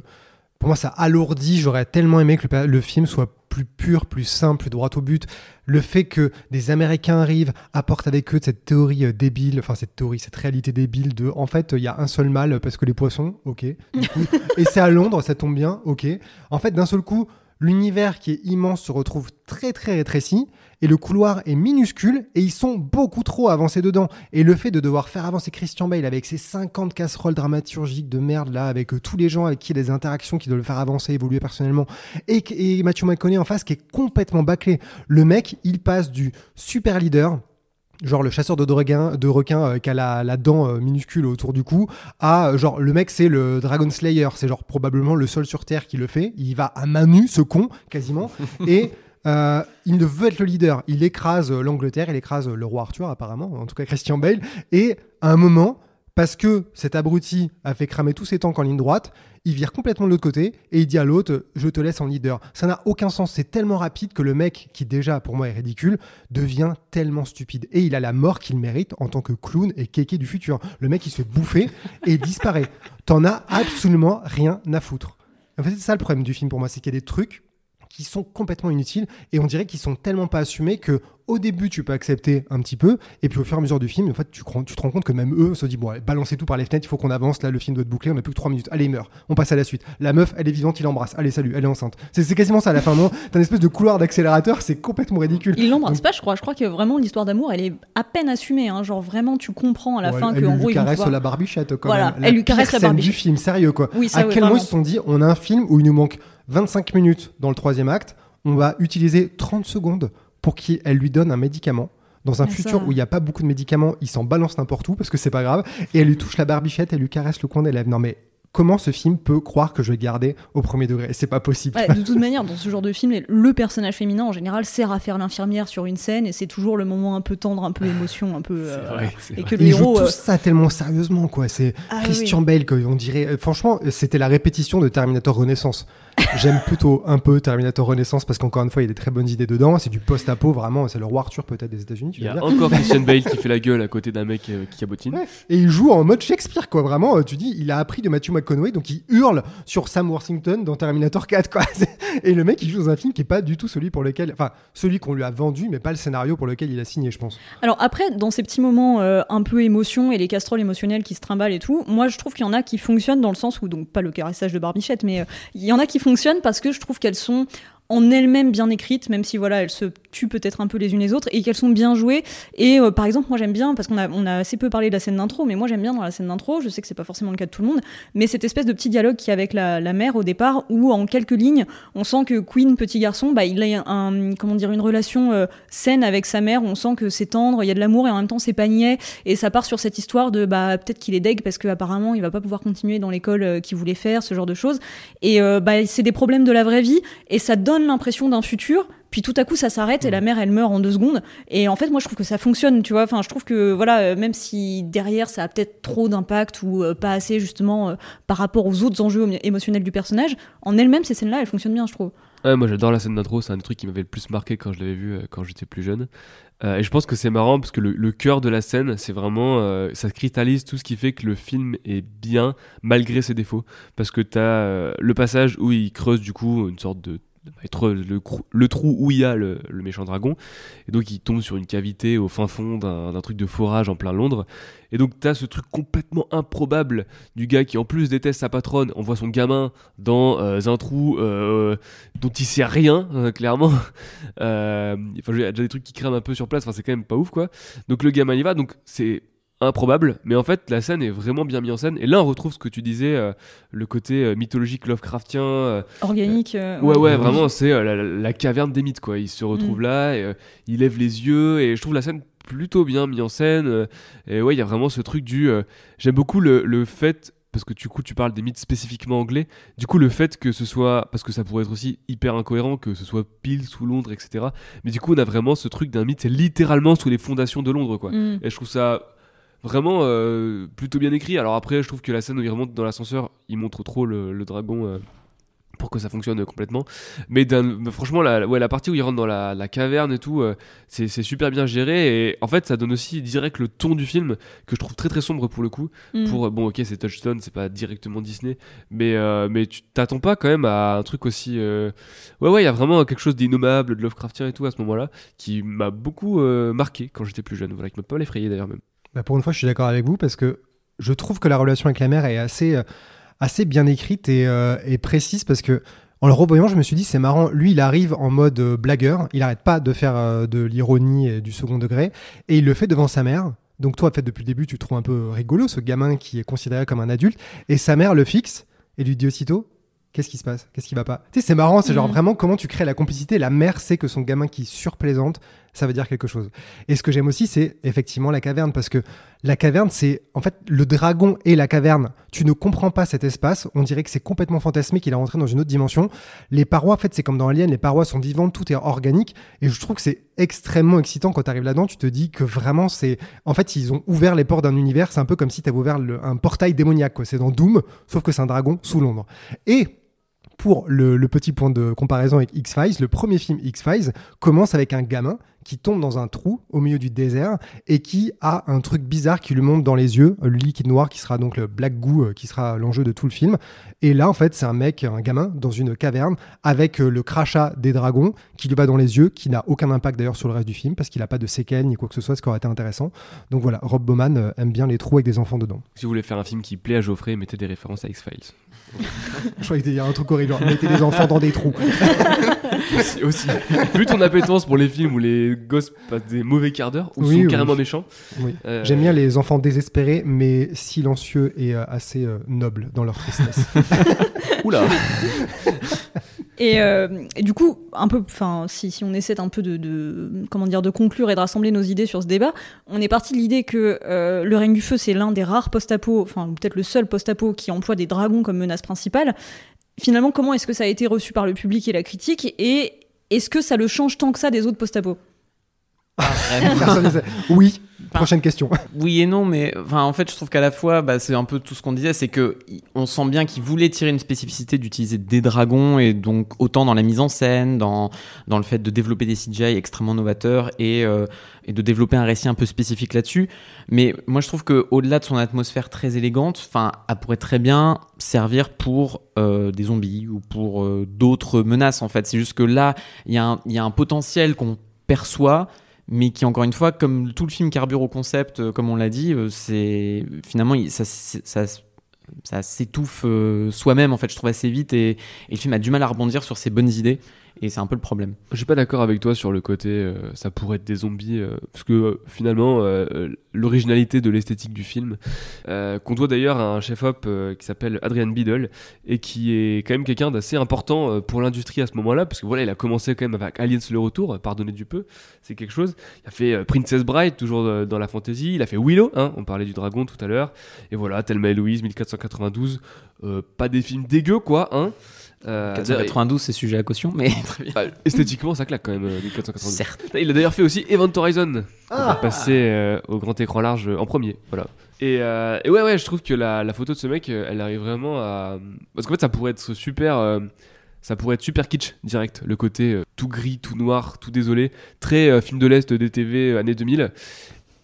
pour moi, ça alourdit. J'aurais tellement aimé que le, film soit plus pur, plus simple, plus droit au but. Le fait que des Américains arrivent, apportent avec eux cette théorie euh, débile, enfin cette théorie, cette réalité débile de, en fait, il y a un seul mal parce que les poissons, ok. du coup. *laughs* et c'est à Londres, ça tombe bien, ok. En fait, d'un seul coup, l'univers qui est immense se retrouve très très rétréci et le couloir est minuscule et ils sont beaucoup trop avancés dedans. Et le fait de devoir faire avancer Christian Bale avec ses 50 casseroles dramaturgiques de merde là, avec euh, tous les gens avec qui il a des interactions qui doivent le faire avancer, évoluer personnellement, et, et Matthew McConaughey en face qui est complètement bâclé. Le mec, il passe du super leader. Genre le chasseur de requins, de requins euh, qui a la, la dent euh, minuscule autour du cou, à euh, genre le mec c'est le Dragon Slayer, c'est genre probablement le seul sur Terre qui le fait. Il va à main nue, ce con, quasiment. *laughs* et il ne veut être le leader. Il écrase l'Angleterre, il écrase le roi Arthur apparemment, en tout cas Christian Bale. Et à un moment, parce que cet abruti a fait cramer tous ses tanks en ligne droite, il vire complètement de l'autre côté et il dit à l'autre Je te laisse en leader. Ça n'a aucun sens. C'est tellement rapide que le mec, qui déjà pour moi est ridicule, devient tellement stupide. Et il a la mort qu'il mérite en tant que clown et kéké du futur. Le mec, il se fait bouffer et disparaît. T'en as absolument rien à foutre. En fait, c'est ça le problème du film pour moi c'est qu'il y a des trucs qui sont complètement inutiles et on dirait qu'ils sont tellement pas assumés que au début tu peux accepter un petit peu et puis au fur et à mesure du film en fait tu, te rends compte que même eux se disent bon allez, balancez tout par les fenêtres il faut qu'on avance là le film doit être bouclé on a plus que 3 minutes allez il meurt on passe à la suite la meuf elle est vivante il l'embrasse allez salut elle est enceinte c'est c'est quasiment ça à la fin non? T'as une espèce de couloir d'accélérateur c'est complètement ridicule Il l'embrasse pas, je crois. Je crois que vraiment l'histoire d'amour, elle est à peine assumée. Hein. Genre vraiment, tu comprends à la Ouais, fin elle, que en lui gros caresse pouvoir- la barbichette quand Voilà, même. elle lui caresse la barbichette. du film sérieux quoi Oui, ça, à quel moment ils se sont dit on a un film où il nous manque 25 minutes dans le troisième acte on va utiliser 30 secondes pour qu'elle lui donne un médicament dans un Mais futur ça- où il n'y a pas beaucoup de médicaments, il s'en balance n'importe où parce que c'est pas grave, et elle lui touche la barbichette, elle lui caresse le coin des lèvres. Non mais comment ce film peut croire que je vais garder au premier degré? C'est pas possible. Ouais, de toute manière, dans ce genre de film, le personnage féminin en général sert à faire l'infirmière sur une scène et c'est toujours le moment un peu tendre, un peu émotion, un peu. euh, vrai, et que le Ils jouent héros. euh, ça tellement sérieusement quoi. C'est Ah oui, Christian Bale que on dirait. euh, Franchement, c'était la répétition de Terminator Renaissance. J'aime plutôt un peu Terminator Renaissance parce qu'encore une fois, il y a des très bonnes idées dedans. C'est du post-apo vraiment. C'est le roi Arthur peut-être des États-Unis. Il y a encore Christian Bale *laughs* qui fait la gueule à côté d'un mec euh, qui cabotine. Ouais. Et il joue en mode Shakespeare, quoi. Vraiment, euh, tu dis, il a appris de Matthew McConaughey, donc il hurle sur Sam Worthington dans Terminator 4, quoi. *laughs* Et le mec, il joue dans un film qui est pas du tout celui pour lequel. Enfin, celui qu'on lui a vendu, mais pas le scénario pour lequel il a signé, je pense. Alors après, dans ces petits moments euh, un peu émotion et les casseroles émotionnelles qui se trimballent et tout, moi je trouve qu'il y en a qui fonctionnent dans le sens où, donc pas le caressage de Barbichette, mais euh, il y en a qui fonctionnent parce que je trouve qu'elles sont en elles-mêmes bien écrites, même si voilà, elles se tuent peut-être un peu les unes les autres, et qu'elles sont bien jouées. Et euh, par exemple, moi j'aime bien, parce qu'on a, on a assez peu parlé de la scène d'intro, mais moi j'aime bien dans la scène d'intro, je sais que c'est pas forcément le cas de tout le monde, mais cette espèce de petit dialogue a avec la, la mère au départ, où en quelques lignes, on sent que Queen, petit garçon, bah, il a un, comment dire, une relation euh, saine avec sa mère, on sent que c'est tendre, il y a de l'amour, et en même temps c'est pas et ça part sur cette histoire de bah, peut-être qu'il est deg parce qu'apparemment il va pas pouvoir continuer dans l'école euh, qu'il voulait faire, ce genre de choses. Et bah, c'est des problèmes de la vraie vie, et ça donne l'impression d'un futur. Puis tout à coup, ça s'arrête et la mère, elle meurt en deux secondes. Et en fait, moi, je trouve que ça fonctionne, tu vois. Enfin, je trouve que voilà, euh, même si derrière, ça a peut-être trop d'impact ou euh, pas assez justement euh, par rapport aux autres enjeux émo- émotionnels du personnage, en elle-même, ces scènes-là, elles fonctionnent bien, je trouve. Ouais, moi j'adore la scène d'intro, c'est un des trucs qui m'avait le plus marqué quand je l'avais vu euh, quand j'étais plus jeune. Et je pense que c'est marrant parce que le, le cœur de la scène, c'est vraiment. ça cristallise tout ce qui fait que le film est bien malgré ses défauts. Parce que t'as le passage où il creuse du coup une sorte de. Être le, trou où il y a le, méchant dragon. Et donc il tombe sur une cavité au fin fond d'un truc de forage en plein Londres. Et donc t'as ce truc complètement improbable du gars qui en plus déteste sa patronne. On voit son gamin dans euh, un trou euh, dont il sait rien, *laughs* euh, clairement. Euh, enfin, il y a déjà des trucs qui crament un peu sur place, enfin, c'est quand même pas ouf, quoi. Donc le gamin y va, donc c'est improbable, mais en fait, la scène est vraiment bien mise en scène. Et là, on retrouve ce que tu disais, euh, le côté euh, mythologique Lovecraftien. euh, Organique. euh, ouais, ouais, vraiment, c'est la, la caverne des mythes, quoi. Il se retrouve Mm. là, et, il lève les yeux, et je trouve la scène plutôt bien mise en scène. et ouais, il y a vraiment ce truc du. J'aime beaucoup le, le fait. Parce que du coup, tu parles des mythes spécifiquement anglais. Du coup, le fait que ce soit. Parce que ça pourrait être aussi hyper incohérent, que ce soit pile sous Londres, etc. Mais du coup, on a vraiment ce truc d'un mythe, c'est littéralement sous les fondations de Londres, quoi. mm. Et je trouve ça vraiment euh, plutôt bien écrit. Alors après, je trouve que la scène où il remonte dans l'ascenseur, il montre trop le, le dragon euh, pour que ça fonctionne complètement. Mais franchement, la, ouais, la partie où il rentre dans la, la caverne et tout, euh, c'est super bien géré. Et en fait, ça donne aussi direct le ton du film que je trouve très très sombre pour le coup. Mm. Pour euh, bon, ok, c'est Touchstone, c'est pas directement Disney, mais euh, mais tu t'attends pas quand même à un truc aussi. euh, Ouais, ouais, il y a vraiment quelque chose d'innommable, de Lovecraftien et tout à ce moment-là, qui m'a beaucoup marqué quand j'étais plus jeune. Voilà, qui m'a pas mal effrayé d'ailleurs même. Bah, pour une fois, je suis d'accord avec vous parce que je trouve que la relation avec la mère est assez, euh, assez bien écrite et, euh, et précise parce que en le revoyant, je me suis dit c'est marrant. Lui, il arrive en mode euh, blagueur. Il arrête pas de faire de l'ironie et du second degré et il le fait devant sa mère. Donc toi, en fait, depuis le début, tu trouves un peu rigolo ce gamin qui est considéré comme un adulte et sa mère le fixe et lui dit aussitôt. Qu'est-ce qui se passe? Qu'est-ce qui va pas? Tu sais, c'est marrant, c'est genre Mhm. vraiment comment tu crées la complicité. La mère sait que son gamin qui surplaisante, ça veut dire quelque chose. Et ce que j'aime aussi, c'est effectivement la caverne, parce que la caverne, c'est en fait le dragon et la caverne. Tu ne comprends pas cet espace. On dirait que c'est complètement fantasmé, qu'il est rentré dans une autre dimension. Les parois, en fait, c'est comme dans Alien, les parois sont vivantes, tout est organique. Et je trouve que c'est extrêmement excitant quand tu arrives là-dedans. Tu te dis que vraiment, c'est. En fait, ils ont ouvert les portes d'un univers. C'est un peu comme si tu avais ouvert un portail démoniaque. C'est dans Doom, sauf que c'est un dragon sous Londres. Et pour le, petit point de comparaison avec X-Files, le premier film X-Files commence avec un gamin qui tombe dans un trou au milieu du désert et qui a un truc bizarre qui lui monte dans les yeux, le liquide noir qui sera donc le black goo euh, qui sera l'enjeu de tout le film. Et là, en fait, c'est un mec, un gamin dans une caverne avec euh, le crachat des dragons qui lui va dans les yeux, qui n'a aucun impact d'ailleurs sur le reste du film parce qu'il n'a pas de séquelles ni quoi que ce soit, ce qui aurait été intéressant. Donc voilà, Rob Bowman euh, aime bien les trous avec des enfants dedans. Si vous voulez faire un film qui plaît à Geoffrey, mettez des références à X-Files. Je croyais qu'il y a un truc horrible, genre, mettez des enfants dans des trous. aussi, aussi. Vu ton appétence pour les films où les gosses passent des mauvais quarts d'heure ou Oui, sont oui. carrément méchants. Euh, J'aime bien les enfants désespérés, mais silencieux et euh, assez euh, nobles dans leur tristesse. *laughs* Oula *laughs* Et, euh, et du coup, un peu, enfin, si, on essaie un peu de, de- comment dire, de conclure et de rassembler nos idées sur ce débat, on est parti de l'idée que euh, le règne du feu, c'est l'un des rares post-apo, enfin, peut-être le seul post-apo qui emploie des dragons comme menace principale. Finalement, comment est-ce que ça a été reçu par le public et la critique Et est-ce que ça le change tant que ça des autres post-apo? Sait. Oui, prochaine question. *laughs* Oui et non, mais enfin, en fait, je trouve qu'à la fois, bah, c'est un peu tout ce qu'on disait, c'est que on sent bien qu'il voulait tirer une spécificité d'utiliser des dragons et donc autant dans la mise en scène, dans dans le fait de développer des CGI extrêmement novateurs et euh, et de développer un récit un peu spécifique là-dessus. Mais moi, je trouve que au-delà de son atmosphère très élégante, enfin, elle pourrait très bien servir pour euh, des zombies ou pour euh, d'autres menaces. En fait, c'est juste que là, y il y a un potentiel qu'on perçoit mais qui encore une fois, comme tout le film carbure au concept, euh, comme on l'a dit, euh, c'est finalement ça s'étouffe euh, soi-même en fait. Je trouve assez vite et, et le film a du mal à rebondir sur ses bonnes idées et c'est un peu le problème. Je suis pas d'accord avec toi sur le côté euh, ça pourrait être des zombies euh, parce que euh, finalement l'originalité de l'esthétique du film qu'on doit d'ailleurs à un chef-op qui s'appelle Adrian Biddle et qui est quand même quelqu'un d'assez important pour l'industrie à ce moment-là parce que voilà il a commencé quand même avec Aliens le retour pardonnez du peu c'est quelque chose. Il a fait Princess Bride toujours dans la fantasy. Il a fait Willow hein, on parlait du dragon tout à l'heure. Et voilà Thelma et Louise 1492 euh, pas des films dégueux quoi hein Euh, 492 c'est sujet à caution, mais *laughs* très bien. bah, esthétiquement, ça claque quand même, euh, les 492. Certes. Il a d'ailleurs fait aussi Event Horizon, Ah. va passer euh, au grand écran large euh, en premier. Voilà. Et, euh, et ouais, ouais, je trouve que la, la photo de ce mec, euh, elle arrive vraiment à. Parce qu'en fait, ça pourrait être super. euh, ça pourrait être super kitsch direct, le côté euh, tout gris, tout noir, tout désolé, très euh, film de l'Est, DTV, euh, années 2000.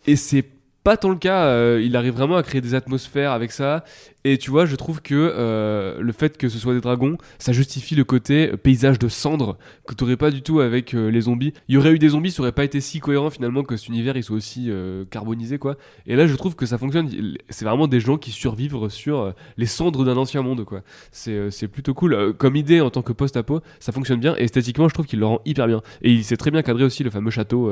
Et c'est pas tant le cas, euh, il arrive vraiment à créer des atmosphères avec ça. Et tu vois, je trouve que euh, le fait que ce soit des dragons, ça justifie le côté euh, paysage de cendres que t'aurais pas du tout avec euh, les zombies. Il y aurait eu des zombies, ça aurait pas été si cohérent finalement que cet univers il soit aussi euh, carbonisé quoi. Et là, je trouve que ça fonctionne. C'est vraiment des gens qui survivent sur les cendres d'un ancien monde quoi. C'est plutôt cool. Comme idée en tant que post-apo, ça fonctionne bien. Et esthétiquement, je trouve qu'il le rend hyper bien. Et il s'est très bien cadré aussi le fameux château.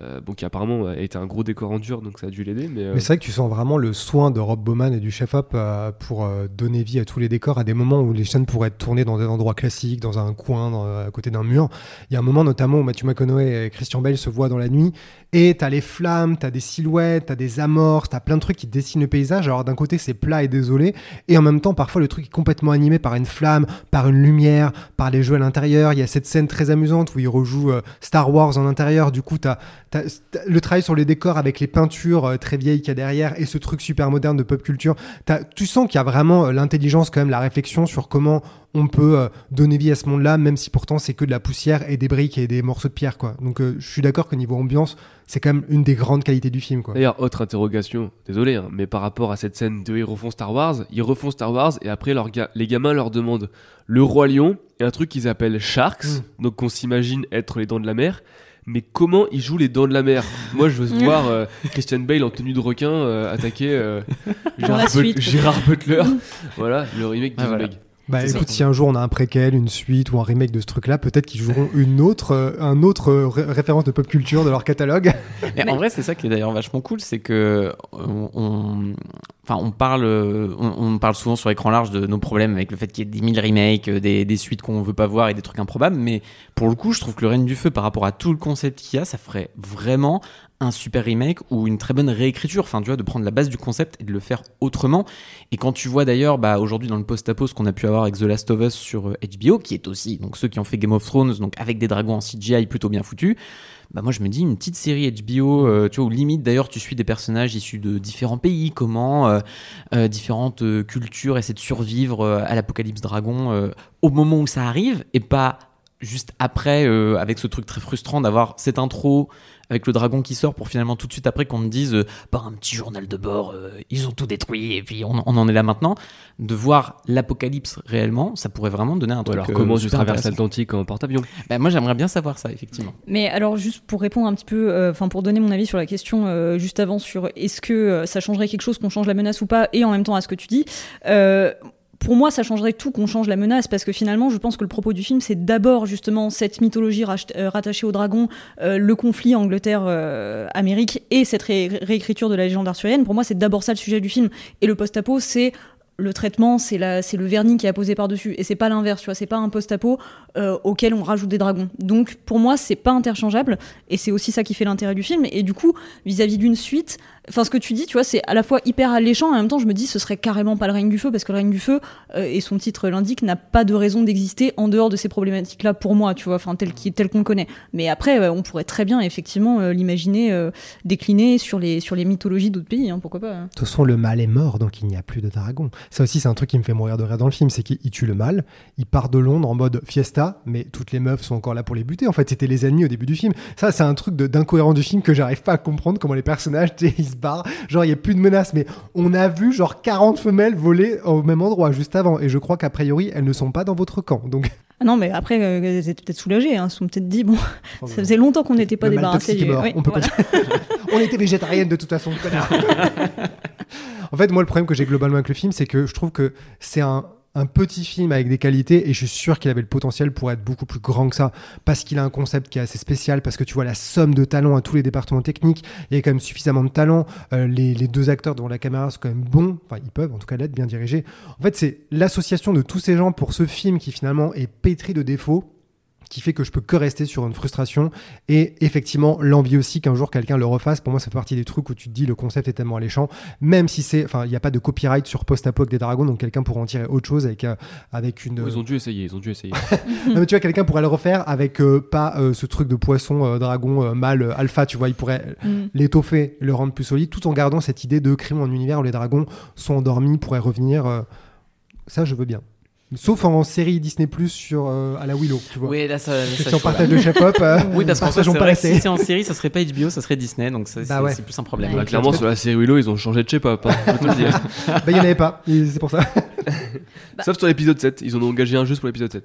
Euh, bon, qui apparemment été un gros décor en dur, donc ça a dû l'aider. Mais, euh, Mais c'est vrai que tu sens vraiment le soin de Rob Bowman et du chef-op euh, pour euh, donner vie à tous les décors à des moments où les scènes pourraient être tournées dans des endroits classiques, dans un coin, à côté d'un mur. Il y a un moment notamment où Matthew McConaughey et Christian Bale se voient dans la nuit et t'as les flammes, t'as des silhouettes, t'as des amorces, t'as plein de trucs qui dessinent le paysage. Alors d'un côté c'est plat et désolé et en même temps parfois le truc est complètement animé par une flamme, par une lumière, par les jeux à l'intérieur. Il y a cette scène très amusante où il rejoue Star Wars en intérieur. Du coup t'as Le travail sur les décors avec les peintures euh, très vieilles qu'il y a derrière et ce truc super moderne de pop culture. Tu sens qu'il y a vraiment euh, l'intelligence, quand même, la réflexion sur comment on peut euh, donner vie à ce monde-là, même si pourtant c'est que de la poussière et des briques et des morceaux de pierre, quoi. Donc euh, je suis d'accord que niveau ambiance, c'est quand même une des grandes qualités du film. D'ailleurs, autre interrogation, désolé, hein, mais par rapport à cette scène de ils refont Star Wars, ils refont Star Wars et après ga- les gamins leur demandent le roi lion et un truc qu'ils appellent Sharks, Mm. donc qu'on s'imagine être les dents de la mer. Mais comment ils jouent les dents de la mer? Moi, je veux *laughs* voir euh, Christian Bale en tenue de requin euh, attaquer euh, Gérard, la But- suite, Gérard Butler. voilà, le remake Ah, de voilà. Bah écoute, si un jour on a un préquel, une suite ou un remake de ce truc-là, peut-être qu'ils joueront une autre, euh, un autre euh, ré- référence de pop culture de leur catalogue. *laughs* Mais, en vrai, c'est ça qui est d'ailleurs vachement cool, c'est que on, on- enfin, on parle, euh, on, on parle souvent sur écran large de nos problèmes avec le fait qu'il y ait des mille remakes, euh, des, des suites qu'on veut pas voir et des trucs improbables. Mais pour le coup, je trouve que le Règne du Feu, par rapport à tout le concept qu'il y a, ça ferait vraiment un super remake ou une très bonne réécriture. Enfin, tu vois, de prendre la base du concept et de le faire autrement. Et quand tu vois d'ailleurs, bah, aujourd'hui dans le post-apo, ce qu'on a pu avoir avec The Last of Us sur euh, HBO, qui est aussi donc ceux qui ont fait Game of Thrones, donc avec des dragons en CGI plutôt bien foutus. Bah moi je me dis une petite série HBO, euh, tu vois, où limite d'ailleurs tu suis des personnages issus de différents pays, comment euh, euh, différentes euh, cultures essaient de survivre euh, à l'apocalypse dragon euh, au moment où ça arrive et pas juste après euh, avec ce truc très frustrant d'avoir cette intro avec le dragon qui sort pour finalement tout de suite après qu'on te dise euh, par un petit journal de bord euh, ils ont tout détruit et puis on, on en est là maintenant de voir l'apocalypse réellement ça pourrait vraiment donner un truc alors euh, comment tu traverses l'Atlantique en porte-avions Bah, moi j'aimerais bien savoir ça effectivement Mais alors juste pour répondre un petit peu, euh, enfin pour donner mon avis sur la question euh, juste avant sur est-ce que ça changerait quelque chose qu'on change la menace ou pas, et en même temps à ce que tu dis. Euh, pour moi, ça changerait tout qu'on change la menace parce que finalement, je pense que le propos du film, c'est d'abord justement cette mythologie euh, rattachée au dragon, euh, le conflit Angleterre-Amérique et cette ré- réécriture de la légende arthurienne. Pour moi, c'est d'abord ça le sujet du film. Et le post-apo, c'est le traitement, c'est le vernis qui est apposé par-dessus. Et c'est pas l'inverse, tu vois, c'est pas un post-apo euh, auquel on rajoute des dragons. Donc pour moi, c'est pas interchangeable. Et c'est aussi ça qui fait l'intérêt du film. Et du coup, vis-à-vis d'une suite, enfin ce que tu dis, tu vois, c'est à la fois hyper alléchant, en même temps, je me dis, ce serait carrément pas le règne du feu, parce que le règne du feu, euh, et son titre l'indique, n'a pas de raison d'exister en dehors de ces problématiques-là pour moi, tu vois, enfin tel, qu'on le connaît. Mais après, on pourrait très bien, effectivement, euh, l'imaginer euh, décliner sur les, sur les mythologies d'autres pays, hein, pourquoi pas. hein. De toute façon, le mal est mort, donc il n'y a plus de dragon. Ça aussi, c'est un truc qui me fait mourir de rire dans le film, c'est qu'il il tue le mal, il part de Londres en mode fiesta, mais toutes les meufs sont encore là pour les buter. En fait, c'était les ennemis au début du film. Ça, c'est un truc d'incohérent du film que j'arrive pas à comprendre comment les personnages, se barrent. Genre, il y a plus de menaces, mais on a vu genre 40 femelles voler au même endroit juste avant, et je crois qu'a priori, elles ne sont pas dans votre camp. Donc, Ah non, mais après, euh, elles étaient peut-être soulagées, hein, elles se sont peut-être dit, bon, ça faisait longtemps qu'on n'était pas le mal débarrassé toxique est du. mort. Oui, on peut voilà. pas dire- on était végétarienne de toute façon, *laughs* en fait, moi, le problème que j'ai globalement avec le film, c'est que je trouve que c'est un, un petit film avec des qualités et je suis sûr qu'il avait le potentiel pour être beaucoup plus grand que ça. Parce qu'il a un concept qui est assez spécial parce que tu vois la somme de talents à tous les départements techniques il y a quand même suffisamment de talent Euh, les, deux acteurs devant la caméra sont quand même bons enfin ils peuvent en tout cas l'être bien dirigés. En fait c'est l'association de tous ces gens pour ce film qui finalement est pétri de défauts qui fait que je peux que rester sur une frustration et effectivement l'envie aussi qu'un jour quelqu'un le refasse. Pour moi ça fait partie des trucs où tu te dis le concept est tellement alléchant. Même si c'est enfin il n'y a pas de copyright sur post-apo avec des dragons donc quelqu'un pourra en tirer autre chose avec euh, avec une Ils ont dû essayer, ils ont dû essayer. *laughs* non, mais tu vois quelqu'un pourrait le refaire avec euh, pas euh, ce truc de poisson euh, dragon euh, mâle alpha tu vois. Il pourrait Mm. l'étoffer le rendre plus solide tout en gardant cette idée de créer un univers où les dragons sont endormis pourraient revenir euh, ça je veux bien sauf en série Disney Plus sur euh, à la Willow tu vois oui là ça, que si on partage le chef-op euh, Oui, parce pas vrai que si c'est en série, ça serait pas HBO, ça serait Disney, donc ça, Bah c'est ouais. plus un problème. Ouais. Bah, clairement, sur la série Willow, ils ont changé de. Hein, te le dire. *laughs* bah il y en avait pas c'est pour ça Sauf sur l'épisode 7. Ils en ont engagé un juste pour l'épisode 7.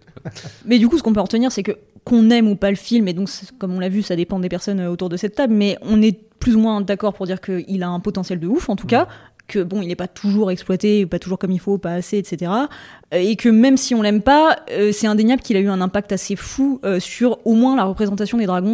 Mais du coup, ce qu'on peut en retenir, c'est que qu'on aime ou pas le film, et donc comme on l'a vu, ça dépend des personnes euh, autour de cette table, mais on est plus ou moins d'accord pour dire qu'il a un potentiel de ouf, en tout cas, que bon, il n'est pas toujours exploité, pas toujours comme il faut, pas assez, etc. Euh, Et que même si on l'aime pas, euh, c'est indéniable qu'il a eu un impact assez fou euh, sur au moins la représentation des dragons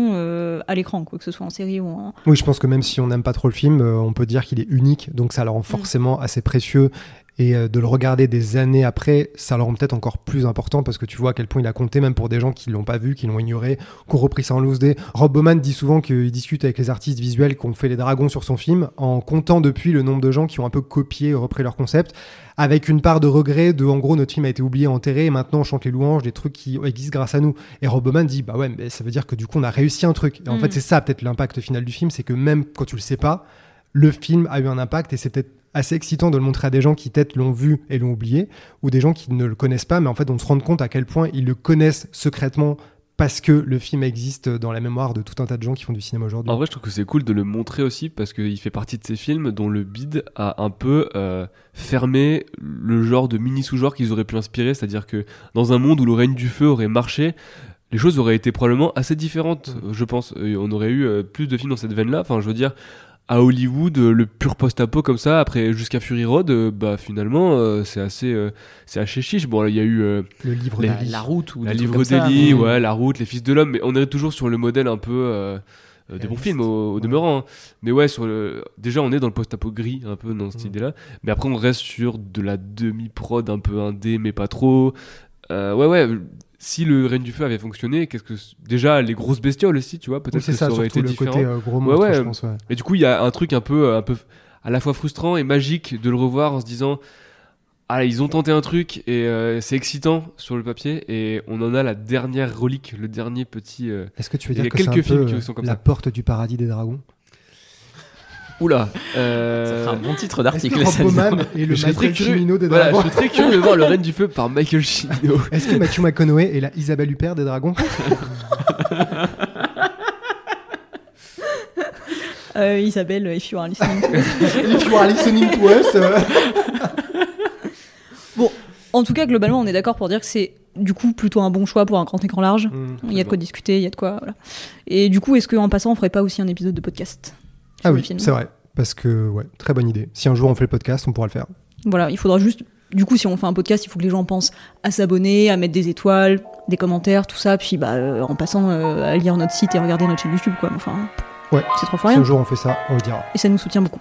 à l'écran, quoi que ce soit en série ou en. Oui, je pense que même si on n'aime pas trop le film, on peut dire qu'il est unique, donc ça le rend forcément assez précieux. Et euh, de le regarder des années après, ça le rend peut-être encore plus important parce que tu vois à quel point il a compté, même pour des gens qui l'ont pas vu, qui l'ont ignoré, qui ont repris ça en loose day. Rob Bowman dit souvent qu'il discute avec les artistes visuels qui ont fait les dragons sur son film, en comptant depuis le nombre de gens qui ont un peu copié, repris leur concept, avec une part de regret de, en gros, notre film a été oublié, enterré, et maintenant on chante les louanges des trucs qui existent grâce à nous. Et Rob Bowman dit, bah ouais, mais ça veut dire que du coup on a réussi un truc. Et en Mhm. fait, c'est ça peut-être l'impact final du film, c'est que même quand tu le sais pas, le film a eu un impact et c'est peut-être assez excitant de le montrer à des gens qui peut-être l'ont vu et l'ont oublié, ou des gens qui ne le connaissent pas, mais en fait on se rend compte à quel point ils le connaissent secrètement parce que le film existe dans la mémoire de tout un tas de gens qui font du cinéma aujourd'hui. En vrai, je trouve que c'est cool de le montrer aussi parce qu'il fait partie de ces films dont le bid a un peu euh, fermé le genre de mini sous-genre qu'ils auraient pu inspirer. C'est-à-dire que dans un monde où le règne du feu aurait marché, les choses auraient été probablement assez différentes, euh, je pense. On aurait eu euh, plus de films dans cette veine-là. Enfin, je veux dire, à Hollywood, euh, le pur post-apo comme ça, après jusqu'à Fury Road, euh, bah finalement euh, c'est assez, euh, c'est assez chiche. Bon, là, il y a eu Le livre La, la route ou la livre d'Eli, mais- ouais, la route, les fils de l'homme, mais on est toujours sur le modèle un peu des bons films au, au Ouais. demeurant. hein. Mais ouais, sur le, déjà on est dans le post-apo gris un peu dans cette Mhm. idée-là, mais après on reste sur de la demi-prod un peu indé, mais pas trop. Ouais, ouais. Si le Reine du Feu avait fonctionné, qu'est-ce que déjà les grosses bestioles aussi, tu vois, peut-être Oui, que ça, ça aurait été le différent. côté euh, gros monstre, ouais. je pense. Ouais. Et du coup, il y a un truc un peu, un peu à la fois frustrant et magique de le revoir en se disant Ah, ils ont tenté un truc et euh, c'est excitant sur le papier. Et on en a la dernière relique, le dernier petit. euh, Est-ce que tu veux dire que quelques films peu qui euh, sont comme la ça. porte du paradis des dragons? Oula Ça euh, fera un bon titre Est-ce d'article. que ça, Rob dis donc. Bowman *laughs* est le je Michael curieux. Cimino des Voilà, je dragons suis très curieux de voir le Reine du Feu par Michael Cimino. *laughs* Est-ce que Matthew McConaughey est la Isabelle Huppert des dragons? *laughs* Euh, Isabelle, if you are listening. If you are listening to us, bon, en tout cas, globalement, on est d'accord pour dire que c'est du coup plutôt un bon choix pour un grand écran large. hmm. Il y a de quoi discuter, il y a de quoi. Voilà. Et du coup, est-ce qu'en passant, on ferait pas aussi un épisode de podcast? Ah oui, c'est vrai. Parce que, ouais, très bonne idée. Si un jour on fait le podcast, on pourra le faire. Voilà, il faudra juste. Du coup, si on fait un podcast, il faut que les gens pensent à s'abonner, à mettre des étoiles, des commentaires, tout ça, puis bah, euh, en passant euh, à lire notre site et regarder notre chaîne YouTube, quoi. Enfin, Ouais. c'est trois fois Si un jour on fait ça, on le dira. Et ça nous soutient beaucoup.